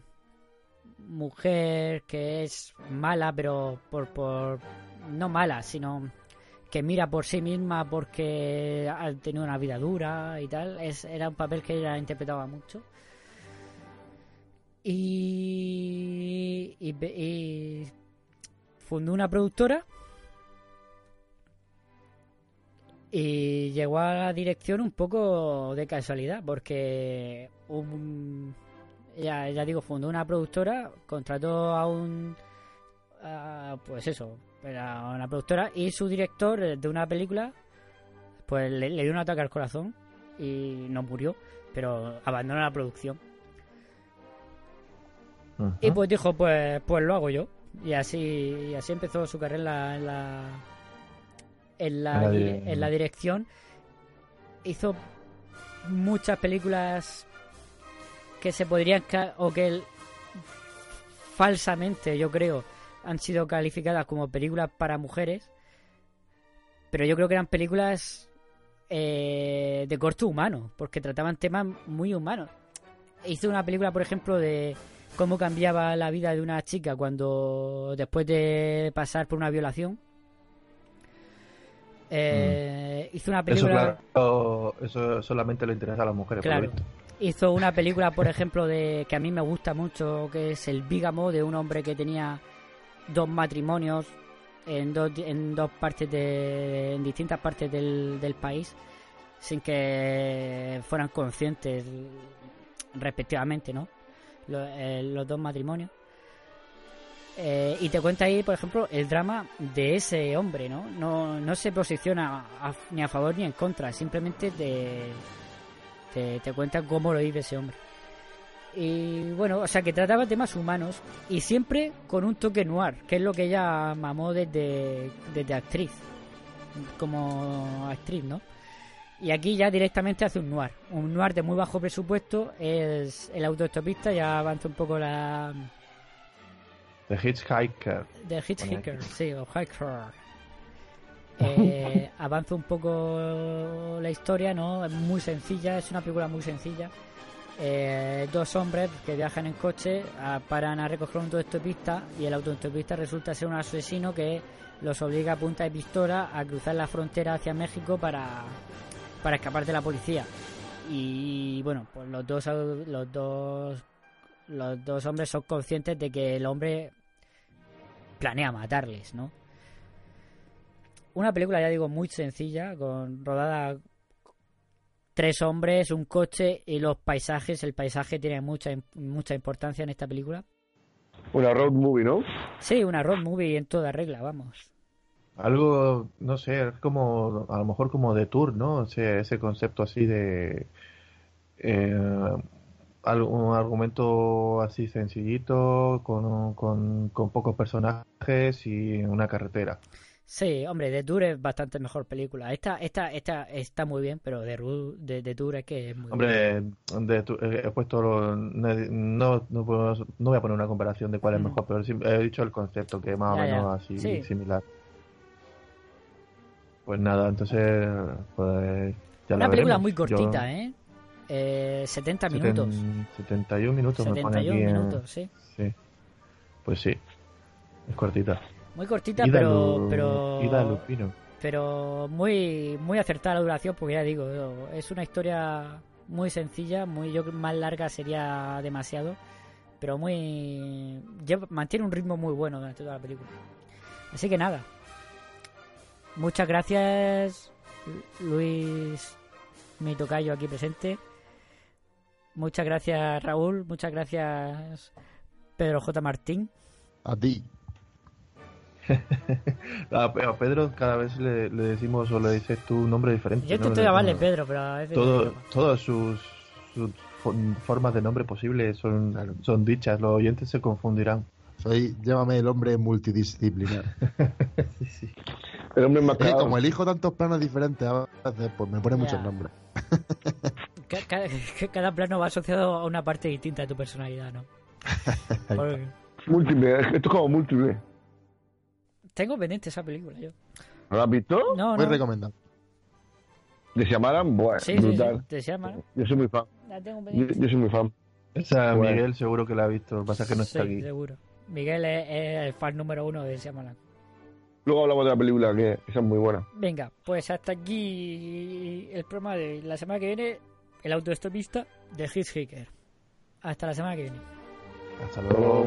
mujer que es mala, pero por, por no mala, sino que mira por sí misma porque ha tenido una vida dura y tal. Es, era un papel que ella interpretaba mucho. Y, fundó una productora y llegó a la dirección un poco de casualidad porque un, ya, ya digo fundó una productora contrató a un a, pues eso era una productora y su director de una película pues le, le dio un ataque al corazón y no murió pero abandonó la producción y pues dijo pues pues lo hago yo. Y así y así empezó su carrera en la en la, En la en dirección. Hizo muchas películas que se podrían o que el- falsamente yo creo han sido calificadas como películas para mujeres pero yo creo que eran películas eh, de corte humano porque trataban temas muy humanos. Hizo una película por ejemplo de cómo cambiaba la vida de una chica cuando después de pasar por una violación eh, hizo una Eso película claro, eso solamente le interesa a las mujeres, por Claro. visto. Hizo una película, por ejemplo, de que a mí me gusta mucho, que es El Bígamo, de un hombre que tenía dos matrimonios en dos, en dos partes de, en distintas partes del, del país, sin que fueran conscientes respectivamente, ¿no? Lo- eh, los dos matrimonios. Eh, y te cuenta ahí, por ejemplo, el drama de ese hombre, ¿no? No, no se posiciona a- ni a favor ni en contra, simplemente te, te, cuenta cómo lo vive ese hombre. Y bueno, o sea, que trataba temas humanos y siempre con un toque noir, que es lo que ella mamó desde, desde actriz, como actriz, ¿no? Y aquí ya directamente hace un noir, un noir de muy bajo presupuesto, es el autoestopista, ya avanza un poco la, The Hitchhiker. Pone Hitchhiker, sí, o Hiker. Eh, avanza un poco la historia, ¿no? Es muy sencilla, es una película muy sencilla. Eh, dos hombres que viajan en coche ah, paran a recoger un autoestopista y el autoestopista resulta ser un asesino que los obliga a punta de pistola a cruzar la frontera hacia México para, para escapar de la policía. Y bueno, pues los dos, los dos los dos hombres son conscientes de que el hombre planea matarles, ¿no? Una película, ya digo, muy sencilla, con rodada tres hombres, un coche y los paisajes. El paisaje tiene mucha mucha importancia en esta película. Una road movie, ¿no? Sí, una road movie en toda regla, vamos. Algo, no sé, es como, a lo mejor como de tour, ¿no? O sea, ese concepto así de... eh, un argumento así sencillito, con, con, con pocos personajes y una carretera. Sí, hombre, The Tour es bastante mejor película. Esta, esta, esta está muy bien, pero The, The, The Tour es que es muy Hombre, de eh, he puesto, no, no, voy a poner una comparación de cuál es Mm. mejor, pero he dicho el concepto, que es más Ya, o ya. menos así Sí. similar. Pues nada, entonces, pues ya Una la película veremos. muy Yo- cortita, ¿eh? Eh, 70 seten- minutos. 71 minutos me pone 71 aquí en- minutos, sí. Sí. Pues sí, es cortita. Muy cortita, Ida pero, Lu- pero Ida Lupino. pero muy muy acertada la duración porque ya digo es una historia muy sencilla muy yo más larga sería demasiado pero muy lleva- mantiene un ritmo muy bueno durante toda la película así que nada muchas gracias Luis mi tocayo aquí presente. Muchas gracias Raúl, muchas gracias Pedro J. Martín. A ti. a, a Pedro cada vez le, le decimos o le dices tu nombre diferente. Yo ¿no? intento Le- llamarle Pedro, pero a veces... todo, todas sus, sus fo- formas de nombre posibles son, son dichas, los oyentes se confundirán. Soy, llámame el hombre multidisciplinar. El hombre que cagado. como elijo tantos planos diferentes a veces, pues me pone muchos nombres. Cada plano va asociado a una parte distinta de tu personalidad, ¿no? Porque Múltiple, esto es como múltiple. tengo pendiente esa película yo. ¿No lo has visto? No, Muy no. recomendado. ¿De Shyamalan? Bueno, Sí, sí, sí, brutal. Yo soy muy fan. La tengo Yo, pendiente. yo soy muy fan. Esa Bueno. Miguel seguro que la ha visto, lo que pasa es que no está Sí, aquí. seguro. Miguel es, es el fan número uno de Shyamalan. Luego hablamos de la película, que esa es muy buena. Venga, pues hasta aquí el programa de la semana que viene, el autoestopista de Hitchhiker. Hasta la semana que viene. Hasta luego.